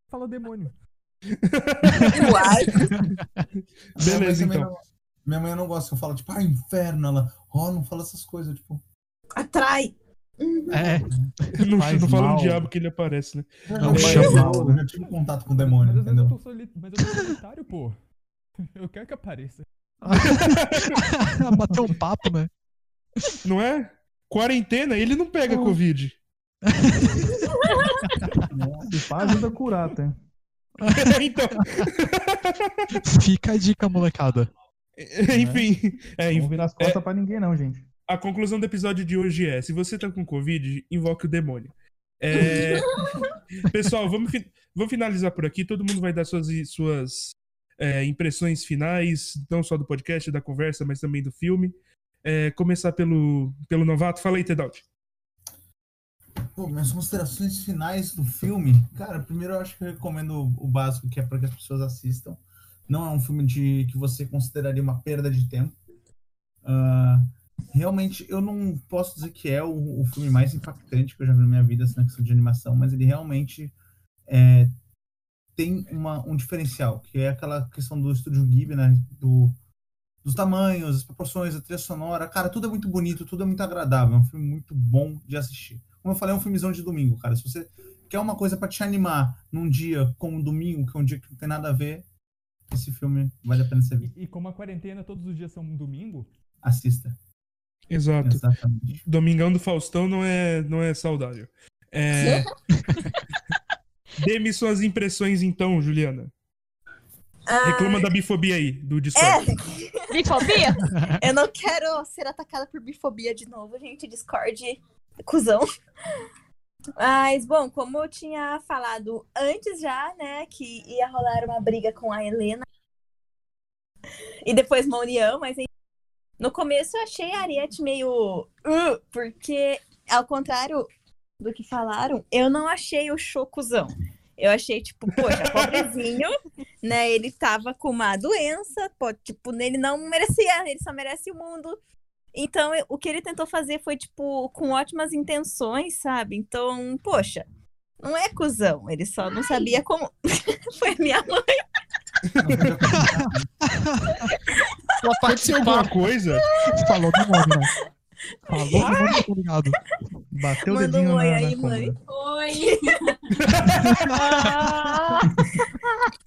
fala demônio. Uai. Minha mãe Beleza, então. não- minha mãe não gosta que eu falo, tipo, ah, inferno. Ela, ó, não fala essas coisas, tipo. Atrai. É, Não, não fala um diabo que ele aparece, né? Não mas chama eu, mal, né? eu já tive contato com o Mas demônio, eu entendeu? tô, soli... Mas eu tô solitário, pô. Eu quero que apareça. bateu um papo, né? Não é? Quarentena, ele não pega Não. Covid. Se faz, ajuda a curar, tá? então, Fica a dica, molecada. enfim. É, Não enfim. vou virar as costas pra ninguém, não, gente. A conclusão do episódio de hoje é: se você tá com Covid, invoque o demônio. É, Pessoal, vamos, fi- vamos finalizar por aqui. Todo mundo vai dar suas, suas é, impressões finais, não só do podcast, da conversa, mas também do filme. É, começar pelo, pelo novato. Fala aí, Tedalt. Pô, minhas considerações finais do filme. Cara, primeiro eu acho que eu recomendo o básico, que é para que as pessoas assistam. Não é um filme de que você consideraria uma perda de tempo. Ah, realmente, eu não posso dizer que é o, o filme mais impactante que eu já vi na minha vida, assim, na questão de animação, mas ele realmente é, tem uma, um diferencial, que é aquela questão do estúdio Ghibli, né? Do, dos tamanhos, as proporções, a trilha sonora. Cara, tudo é muito bonito, tudo é muito agradável. É um filme muito bom de assistir. Como eu falei, é um filmezão de domingo, cara. Se você quer uma coisa pra te animar num dia como domingo, que é um dia que não tem nada a ver, esse filme vale a pena você ver. E, e como a quarentena todos os dias são um domingo, Assista. Exato. Exatamente. Domingão do Faustão não é, não é saudável. É... Dê-me suas impressões então, Juliana. Reclama da bifobia aí, do Discord. É, Bifobia? eu não quero ser atacada por bifobia de novo, gente. Discord, cuzão. Mas, bom, como eu tinha falado antes já, né, que ia rolar uma briga com a Helena e depois uma união, mas no começo eu achei a Ariete meio. "Uh", porque, ao contrário do que falaram, eu não achei o show cuzão. Eu achei, tipo, poxa, pobrezinho, né? Ele tava com uma doença, pô, tipo, ele não merecia, ele só merece o mundo. Então, o que ele tentou fazer foi, tipo, com ótimas intenções, sabe? Então, poxa, não é cuzão, ele só não sabia como. foi a minha mãe. Vou Aconteceu alguma coisa? Falou do nome, né? Falou do nome, tô ligado. Bateu o Manda um dedinho oi na, aí, na mãe. Oi.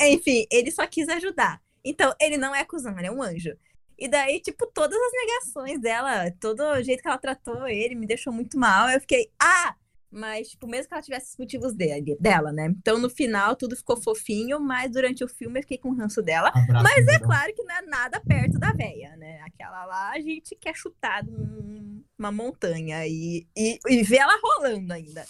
Enfim, ele só quis ajudar. Então, ele não é cuzão, ele é um anjo. E daí, tipo, todas as negações dela, todo o jeito que ela tratou ele me deixou muito mal. Eu fiquei, ah! Mas, tipo, mesmo que ela tivesse os motivos dele, dela, né? Então, no final, tudo ficou fofinho, mas durante o filme eu fiquei com o ranço dela. Abraço, Mas é claro que não é nada perto da véia, né? Aquela lá a gente quer chutar numa montanha e, e, e ver ela rolando ainda.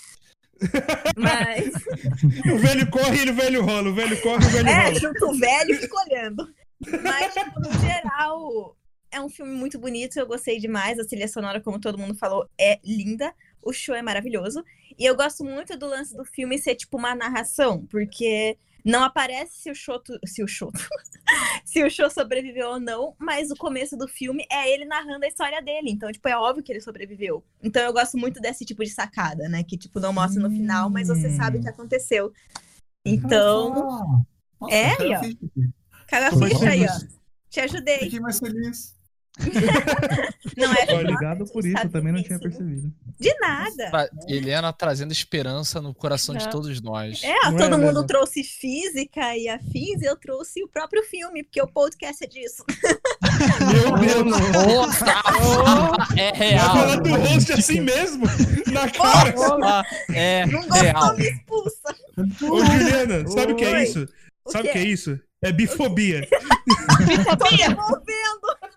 Mas O velho corre e o velho rola. O velho corre e o velho é, rola. junto o velho e fica olhando. Mas, tipo, no geral, é um filme muito bonito, eu gostei demais. A trilha sonora, como todo mundo falou, é linda. O show é maravilhoso. E eu gosto muito do lance do filme ser, tipo, uma narração, porque não aparece se o show. Se o show. se o show sobreviveu ou não, mas o começo do filme é ele narrando a história dele. Então, tipo, é óbvio que ele sobreviveu. Então eu gosto muito desse tipo de sacada, né? Que, tipo, não mostra no final, mas você sabe o que aconteceu. Então. Nossa, É, ó. Caga a Foi ficha aí, ó. Te ajudei. Fiquei mais feliz. Não é Olha, Obrigado por isso, eu também não tinha percebido. de nada. Tra- Helena trazendo esperança no coração de Não. todos nós. É, Não todo é, mundo né? trouxe física e afins, eu trouxe o próprio filme, porque o podcast é disso. Meu Deus! Nossa, é real. falar do host assim mesmo? Na cara! Nossa, é Não gostou, real. me expulsa. Ô, Juliana, sabe o que é isso? O Sabe o que é isso? É bifobia. Tô devolvendo.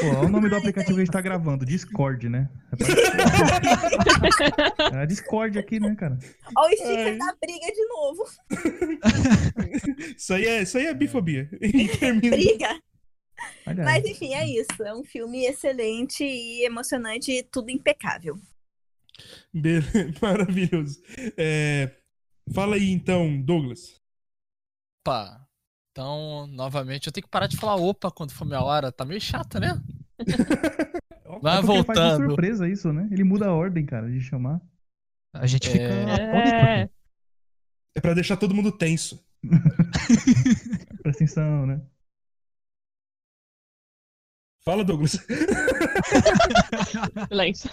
Pô, olha o nome do aplicativo que a gente tá gravando, Discord, né? É a Discord aqui, né, cara? Olha o sticker da briga de novo. Isso aí é, isso aí é bifobia. Termina- Briga. Aliás, Mas enfim, é isso. É um filme excelente e emocionante e tudo impecável. Be- Maravilhoso. É, Fala aí então, Douglas. Opa. Então, novamente, eu tenho que parar de falar opa quando for minha hora. Tá meio chato, né? é Vai porque Faz de voltando. surpresa isso, né? Ele muda a ordem, cara, de chamar. A gente fica É. atônito É. É pra deixar todo mundo tenso. Presta atenção, né? Fala, Douglas. silêncio.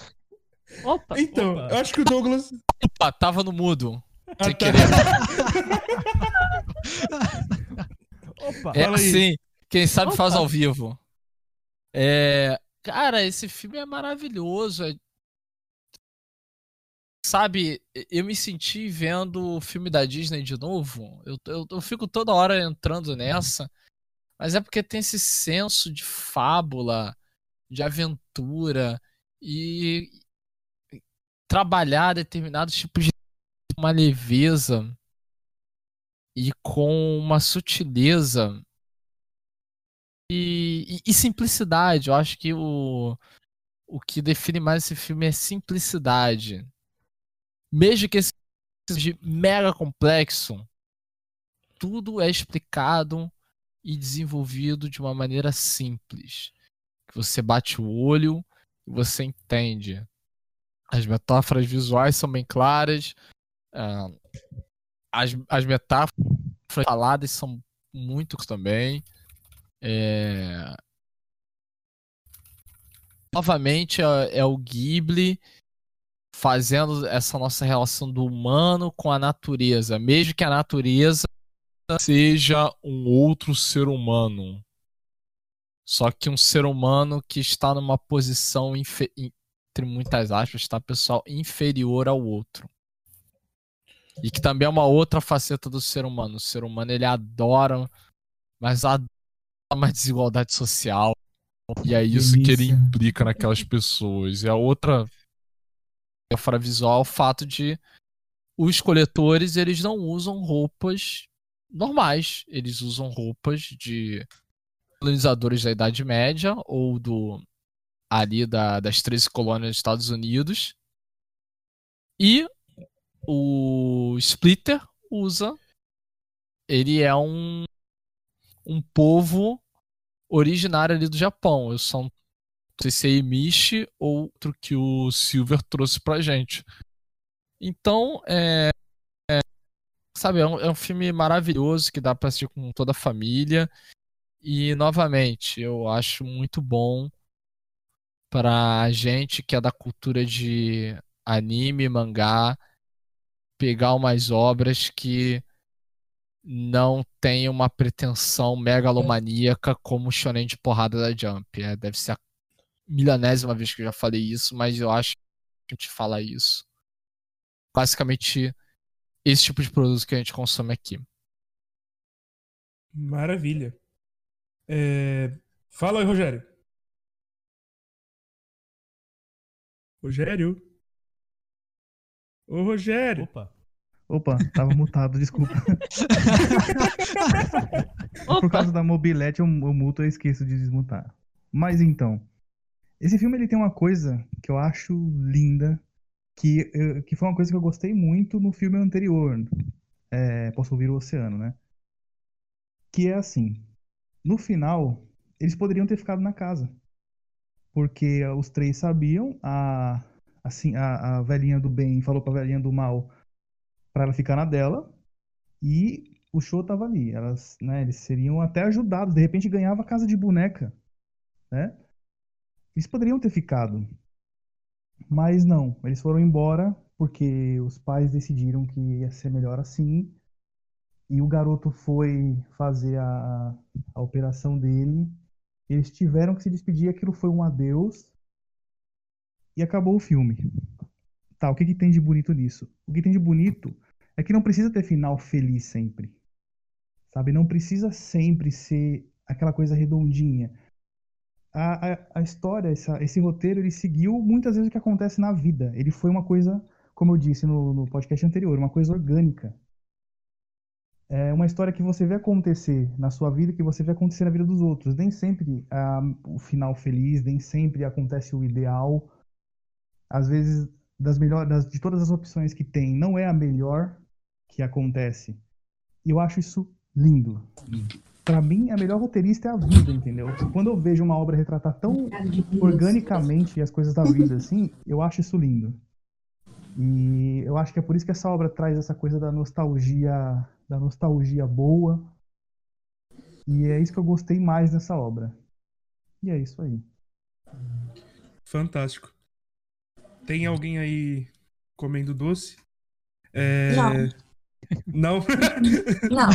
Opa, Então, Opa. eu acho que o Douglas. Opa, tava no mudo. Ah, Sem tá. querer. Opa! É assim, quem sabe faz Opa. ao vivo. É, cara, esse filme é maravilhoso. é- Sabe, eu me senti vendo o filme da Disney de novo. Eu, eu, eu fico toda hora entrando nessa, mas é porque tem esse senso de fábula, de aventura e trabalhar determinados tipos de uma leveza e com uma sutileza e, e- e simplicidade. Eu acho que o, o que define mais esse filme é simplicidade. Mesmo que esse seja mega complexo, tudo é explicado e desenvolvido de uma maneira simples. Que você bate o olho e você entende. As metáforas visuais são bem claras. ah, as, as metáforas faladas são muito também. É... Novamente é, é o Ghibli fazendo essa nossa relação do humano com a natureza, mesmo que a natureza seja um outro ser humano. Só que um ser humano que está numa posição, entre muitas aspas, tá, pessoal, inferior ao outro. E que também é uma outra faceta do ser humano. O ser humano ele adora, mas adora uma desigualdade social. E é isso que ele Delícia. implica naquelas pessoas. E a outra metáfora visual é o fato de os coletores eles não usam roupas normais. Eles usam roupas de colonizadores da Idade Média ou do ali da- das 13 colônias dos Estados Unidos. E o Splitter usa. Ele é um, um povo originário ali do Japão. Eu só não sei se é Emishi ou outro que o Silver trouxe pra gente. Então, é. é, sabe, é um, é um filme maravilhoso que dá pra assistir com toda a família. E, novamente, eu acho muito bom pra gente que é da cultura de anime, mangá, pegar umas obras que não tem uma pretensão megalomaníaca como o Shonen de porrada da Jump. É, deve ser a milanésima vez que eu já falei isso, mas eu acho que a gente fala isso. Basicamente, esse tipo de produto que a gente consome aqui. Maravilha. É, Fala aí, Rogério. Rogério? Ô, Rogério. Opa. Opa, tava mutado, desculpa. Por causa da mobilete, eu, eu muto, eu esqueço de desmutar. Mas então, esse filme ele tem uma coisa que eu acho linda, que, que foi uma coisa que eu gostei muito no filme anterior, é, Posso Ouvir o Oceano, né? Que é assim, no final, eles poderiam ter ficado na casa. Porque os três sabiam, a, assim, a, a velhinha do bem falou pra velhinha do mal pra ela ficar na dela, e o show tava ali. Elas, né, eles seriam até ajudados, de repente ganhava casa de boneca, né? Eles poderiam ter ficado. Mas não, eles foram embora porque os pais decidiram que ia ser melhor assim. E o garoto foi fazer a, a operação dele Eles tiveram que se despedir, aquilo foi um adeus e acabou o filme. Tá, o que, que tem de bonito nisso? O que tem de bonito é que não precisa ter final feliz sempre. Sabe? Não precisa sempre ser aquela coisa redondinha. A, a, a história, essa, esse roteiro, ele seguiu muitas vezes o que acontece na vida. Ele foi uma coisa, como eu disse no, no podcast anterior, uma coisa orgânica. É uma história que você vê acontecer na sua vida, que você vê acontecer na vida dos outros. Nem sempre ah, o final feliz, nem sempre acontece o ideal. Às vezes, das melhores, de todas as opções que tem, não é a melhor que acontece. E eu acho isso lindo. Para mim, a melhor roteirista é a vida, entendeu? Quando eu vejo uma obra retratar tão organicamente as coisas da vida, assim, eu acho isso lindo. E eu acho que é por isso que essa obra traz essa coisa da nostalgia, da nostalgia boa. E é isso que eu gostei mais nessa obra. E é isso aí. Fantástico. Tem alguém aí comendo doce? É... Não. Não? Não.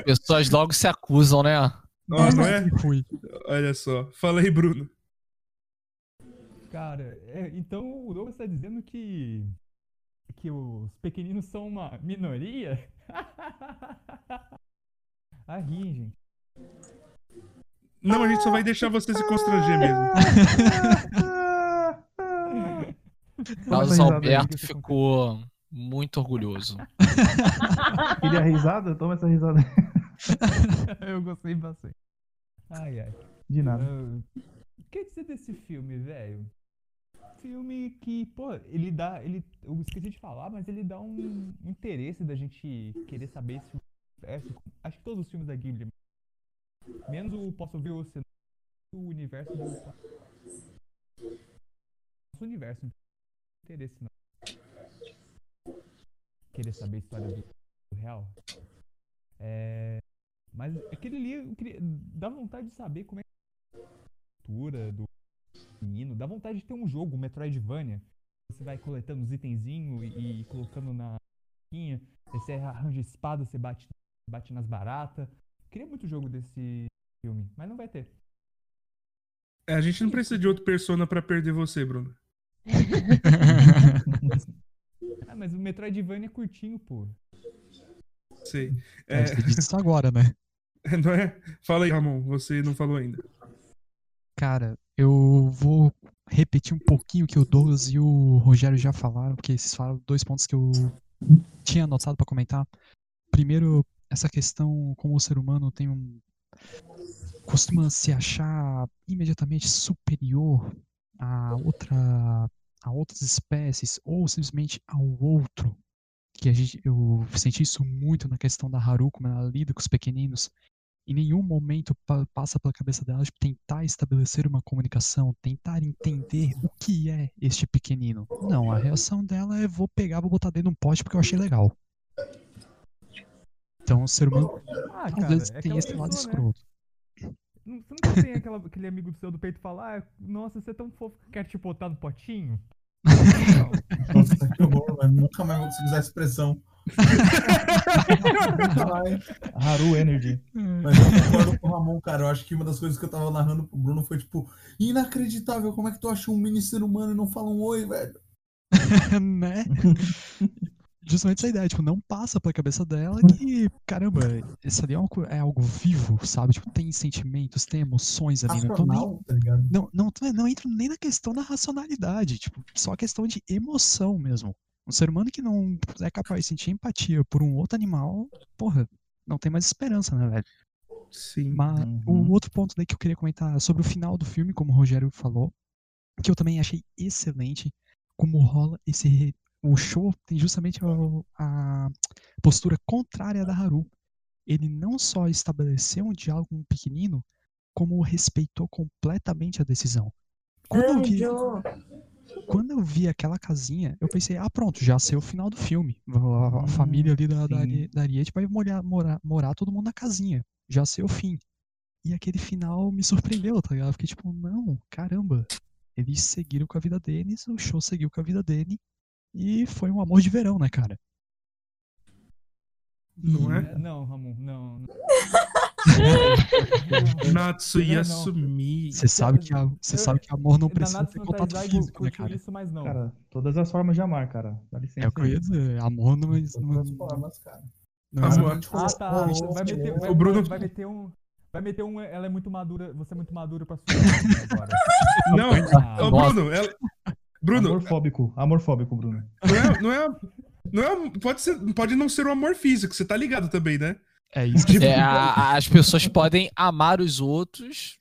Pessoas logo se acusam, né? Não, não é? Fui. Olha só. Fala aí, Bruno. Cara, é, então o Douglas tá dizendo que. que os pequeninos são uma minoria? ah, ri, gente. Não, a gente só vai deixar você se constranger mesmo. Carlos Alberto ficou muito orgulhoso. Queria risada? Toma essa risada. Eu gostei bastante. Ai, ai. De nada. Ah, O que dizer desse filme, velho? Filme que, pô, ele dá. Ele, eu esqueci de falar, mas ele dá um interesse da gente querer saber se o universo. Acho que todos os filmes da Ghibli. Menos o Posso Ver o Oceano. O universo do. Nosso universo. Não tem interesse, não. Querer saber a história do, real. É. Mas aquele ali, eu queria, dá vontade de saber como é é a cultura do menino. Dá vontade de ter um jogo, um Metroidvania. Você vai coletando os itenzinhos e, e colocando na você arranja espada, você bate, bate nas baratas. Queria muito jogo desse filme, mas não vai ter. É, a gente não precisa de outro persona pra perder você, Bruno. Ah, mas o Metroidvania é curtinho, pô. Sei. É, É, você disse isso agora, né? não é? Fala aí, Ramon. Você não falou ainda. Cara, eu vou repetir um pouquinho o que o Douglas e o Rogério já falaram, porque vocês falaram dois pontos que eu tinha anotado pra comentar. Primeiro, essa questão como o ser humano tem um costuma se achar imediatamente superior a outra a outras espécies ou simplesmente ao outro. Que a gente eu senti isso muito na questão da Haru, como ela lida com os pequeninos. Em nenhum momento pa- passa pela cabeça dela de tentar estabelecer uma comunicação, tentar entender o que é este pequenino. Não, a reação dela é vou pegar, vou botar dentro de um pote porque eu achei legal. Então o ser humano Ah, às vezes tem esse lado escroto. Não- Você nunca tem aquela- aquele amigo do seu do peito falar, ah, nossa, você é tão fofo que quer te botar no potinho? Nossa, que horror, velho. Nunca mais vou conseguir usar essa expressão. Haru Energy. Mas eu concordo com o Ramon, cara. Eu acho que uma das coisas que eu tava narrando pro Bruno foi, tipo, inacreditável. Como é que tu acha um mini ser humano e não fala um oi, velho? né? Justamente essa ideia, tipo, não passa pela cabeça dela que, caramba, isso ali é, co- é algo vivo, sabe? Tipo, tem sentimentos, tem emoções ali, não tô nem Racional, tá ligado? não, não, não entro nem na questão da racionalidade, tipo, só a questão de emoção mesmo. Um ser humano que não é capaz de sentir empatia por um outro animal, porra, não tem mais esperança, né, velho? Sim. Mas Uhum. o outro ponto daí que eu queria comentar sobre o final do filme, como o Rogério falou, que eu também achei excelente, como rola esse. O show tem justamente o- a postura contrária da Haru. Ele não só estabeleceu um diálogo com o pequenino, como respeitou completamente a decisão. Quando eu vi, quando eu vi aquela casinha, eu pensei, ah, pronto, já sei o final do filme. A, a Hum, família ali da, da, sim. Ari- da Ariete vai morar, morar, morar todo mundo na casinha. Já sei o fim. E aquele final me surpreendeu, tá ligado? Eu Fiquei tipo, não, caramba. Eles seguiram com a vida deles, o show seguiu com a vida dele. E foi um amor de verão, né, cara? Não E- é? É, Não, Ramon, não. não. Natsu não. Yasumi. Você sabe que, a- você sabe que amor não precisa ter no contato físico, né, cara? isso, mas não. Cara, todas as formas de amar, cara. Dá licença. É o que eu ia dizer. Amor não, não, Todas as formas, cara. não Amor. existe. Ah, tá. Vai meter, vai, O Bruno- vai meter um. Vai meter um. Ela é muito madura. Você é muito maduro pra sua agora. Não, Ah, ô. Bruno, ela... Bruno, Amorfóbico. Amorfóbico, Bruno. não é, não é, não é, pode ser, pode não ser um amor físico, você tá ligado também, né? É isso que É, a- as pessoas podem amar os outros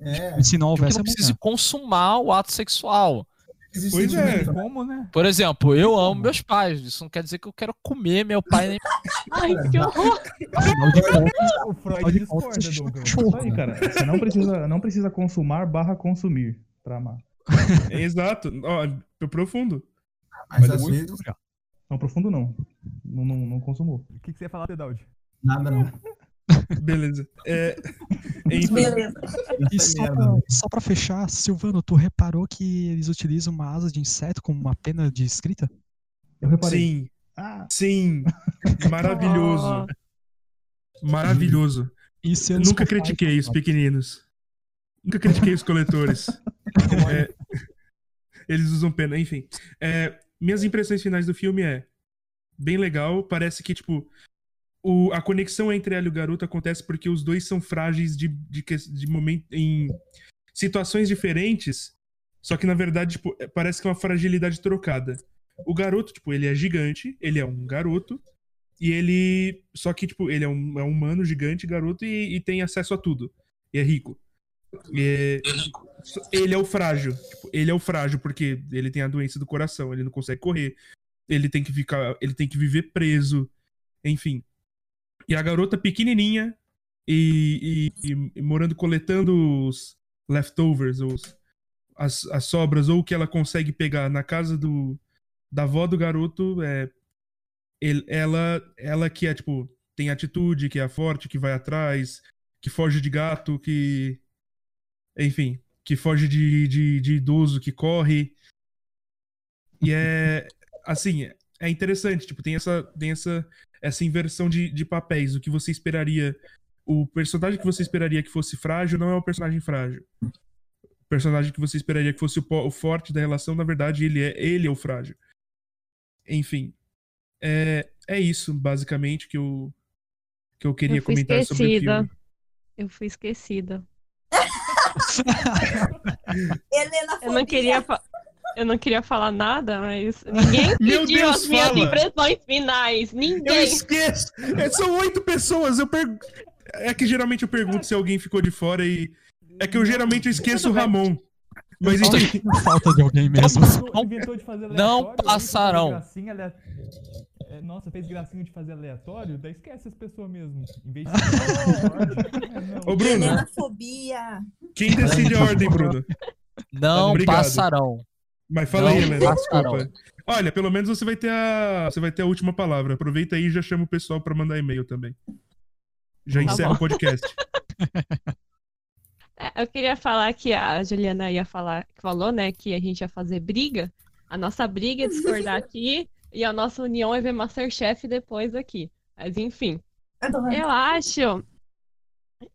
É, se não houvesse não amanhã. precise consumar o ato sexual. existe Pois é. né? Como, né? Por exemplo, eu amo meus pais. Isso não quer dizer que eu quero comer meu pai nem. Ai, que horror. Afinal de contas, O afinal Freud de discorda, contas, Douglas. cachorro, Isso aí, cara. Você não precisa, não precisa consumar barra consumir pra amar. Exato. Ó, é profundo. Mas Mas às é muito vezes, Não, profundo não. Não, não, não consumou. O que, que você ia falar, Tedaudi? nada não. Beleza. É, enfim, Beleza. E só pra, velho. só pra fechar, Silvano, tu reparou que eles utilizam uma asa de inseto como uma pena de escrita? Eu reparei. sim, Ah, sim. Maravilhoso. Oh. Maravilhoso. Isso Eu nunca critiquei os pequeninos. Nunca critiquei os coletores. É, eles usam pena, enfim. É, minhas impressões finais do filme é bem legal. Parece que, tipo, o- a conexão entre ela e o garoto acontece porque os dois são frágeis de, de, de momento em situações diferentes. Só que, na verdade, tipo, é- parece que é uma fragilidade trocada. O garoto, tipo, ele é gigante, ele é um garoto. E ele. Só que, tipo, ele é um, é um humano gigante, garoto, e, e tem acesso a tudo. E é rico. E ele é o frágil. Tipo, ele é o frágil porque ele tem a doença do coração, ele não consegue correr. Ele tem que ficar. Ele tem que viver preso. Enfim. E a garota pequenininha e, e- e- e morando, coletando os leftovers, os, as, as sobras, ou o que ela consegue pegar na casa do, da avó do garoto, é, ele- ela, ela que é, tipo, tem atitude, que é forte, que vai atrás, que foge de gato, que. Enfim, que foge de, de, de idoso, que corre. E é. Assim, é interessante, tipo, tem essa, tem essa, essa inversão de, de papéis. O que você esperaria. O personagem que você esperaria que fosse frágil não é o personagem frágil. O personagem que você esperaria que fosse o, o forte da relação, na verdade, ele é, ele é o frágil. Enfim. É, é isso, basicamente, que eu, que eu queria Eu comentar sobre o esquecida. filme. Eu fui esquecida. Helena Eu não queria, eu não queria falar nada, mas ninguém Meu pediu Deus, as minhas fala! impressões finais. Eu Ninguém. esqueço! É, são oito pessoas. Eu per... É que geralmente eu pergunto se alguém ficou de fora e. É que eu geralmente eu esqueço o Ramon. Mas enfim. Falta de alguém mesmo. Não aí passarão. É, Nossa, fez gracinha de fazer aleatório, daí esquece as pessoas mesmo. Em vez de. É. Ô, Bruno, Helenafobia. quem decide a ordem, Bruno? Não Obrigado. passarão. Mas fala aí, Não Helena, passarão. desculpa. Olha, pelo menos você vai ter a. Você vai ter a última palavra. Aproveita aí e já chama o pessoal pra mandar e-mail também. Já Tá encerra bom. o podcast. É, Eu queria falar que a Juliana ia falar, falou, né, que a gente ia fazer briga. A nossa briga é discordar aqui e a nossa união é ver Masterchef depois aqui. Mas enfim. Eu acho.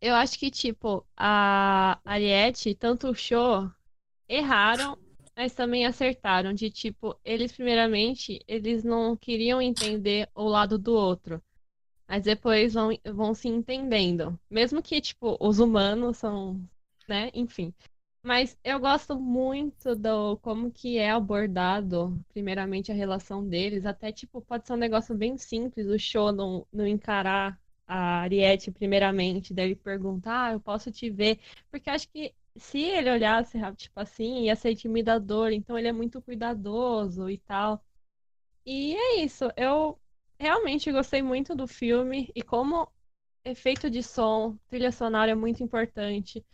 Eu acho que, tipo, a Ariete, tanto o show, erraram, mas também acertaram. De tipo, eles, primeiramente, eles não queriam entender o lado do outro. Mas depois vão, vão se entendendo. Mesmo que, tipo, os humanos são, né? Enfim. Mas eu gosto muito do como que é abordado, primeiramente, a relação deles. Até, tipo, pode ser um negócio bem simples, o show não, não encarar a Ariete primeiramente, dele perguntar, ah, eu posso te ver. Porque acho que se ele olhasse, tipo assim, ia ser intimidador, então ele é muito cuidadoso e tal. E é isso, eu realmente gostei muito do filme e como efeito de som, trilha sonora é muito importante.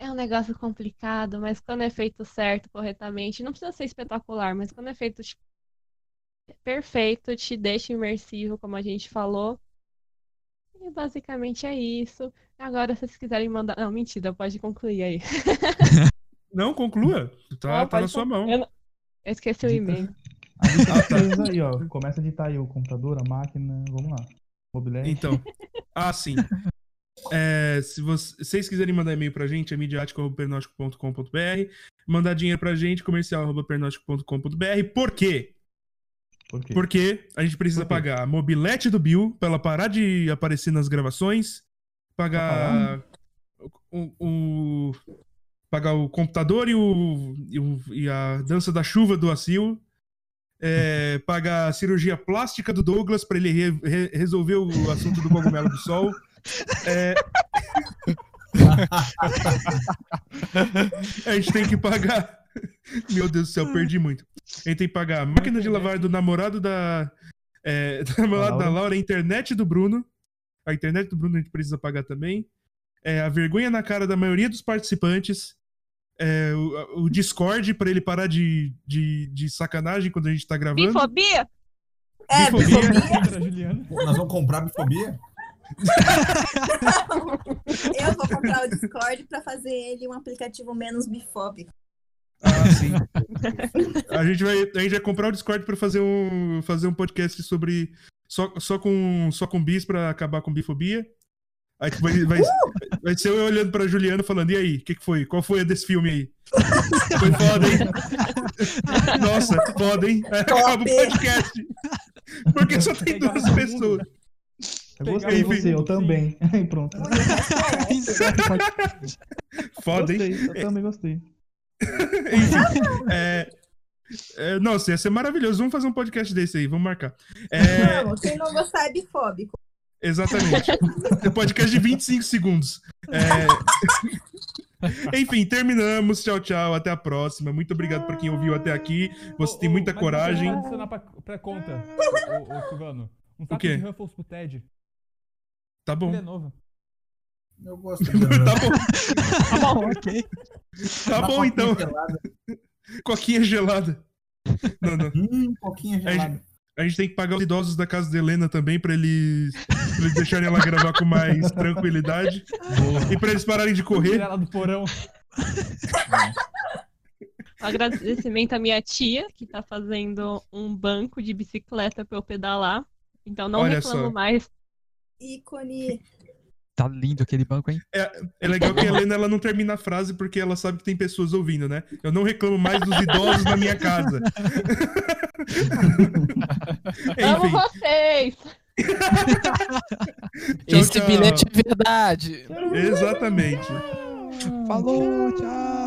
É um negócio complicado, mas quando é feito certo, corretamente, não precisa ser espetacular, mas quando é feito tipo, perfeito, te deixa imersivo, como a gente falou. E basicamente é isso. Agora, se vocês quiserem mandar. Não, mentira, pode concluir aí. Não, conclua. Tá, Não, tá na sua mão. Eu, não- eu esqueci o e-mail. A lista tá aí, ó. Começa a editar aí o computador, a máquina. Vamos lá. Mobilete. Então. Ah, sim. É, se você- vocês quiserem mandar e-mail pra gente, é midiático.pernóstico.com.br. Mandar dinheiro pra gente, comercial.pernóstico.com.br. Por quê? Por quê? Porque a gente precisa pagar a mobilete do Bill pra ela parar de aparecer nas gravações, pagar o, o- pagar o computador e, o, e, o- e a dança da chuva do Acil, é, pagar a cirurgia plástica do Douglas pra ele re- re- resolver o assunto do cogumelo do sol. É, a gente tem que pagar. Meu Deus do céu, perdi muito. A gente tem que pagar a máquina de lavar do namorado da. É, do namorado da Laura. Laura, a internet do Bruno. A internet do Bruno a gente precisa pagar também. É, a vergonha na cara da maioria dos participantes. É, o, o Discord pra ele parar de, de, de sacanagem quando a gente tá gravando. Bifobia? É, Bifobia. bifobia. Juliana. Nós vamos comprar bifobia? Eu vou comprar o Discord pra fazer ele um aplicativo menos bifóbico. Ah, sim. a, gente vai, a gente vai comprar o Discord pra fazer um, fazer um podcast sobre. Só, só, com, só com bis pra acabar com bifobia. Aí vai, vai, vai ser eu olhando pra Juliano falando: e aí, o que, que foi? Qual foi a desse filme aí? Foi foda, hein? Nossa, foda, hein? Acaba o podcast. Porque só tem duas pessoas. Eu gostei de Enfim. você, eu também. Aí pronto. Foda, hein? Eu também gostei. Enfim, é, é, nossa, ia ser maravilhoso. Vamos fazer um podcast desse aí, vamos marcar. É, Não, quem não gostar é bifóbico. Exatamente. É podcast de 25 segundos. É... Enfim, terminamos. Tchau, tchau. Até a próxima. Muito obrigado por quem ouviu até aqui. Você tem muita mas coragem. Pra, pra conta, ô, ô, Silvano. Um saco quê? de Ruffles pro Ted. Tá bom. Ele é novo. Eu gosto de Tá bom, Tá bom, ok. tá bom então. Coquinha gelada. Não, não. Hum, coquinha gelada. A gente tem que pagar os idosos da casa da Helena também pra eles, pra eles deixarem ela gravar com mais tranquilidade. E pra eles pararem de correr. Ela do porão. Agradecimento à minha tia, que tá fazendo um banco de bicicleta pra eu pedalar. Então não Olha reclamo só. mais. Ícone. Tá lindo aquele banco, hein? É legal que a Helena ela não termina a frase porque ela sabe que tem pessoas ouvindo, né? Eu não reclamo mais dos idosos na minha casa. Amo vocês! Tchau, Esse tchau. bilhete é verdade. exatamente. Falou, tchau!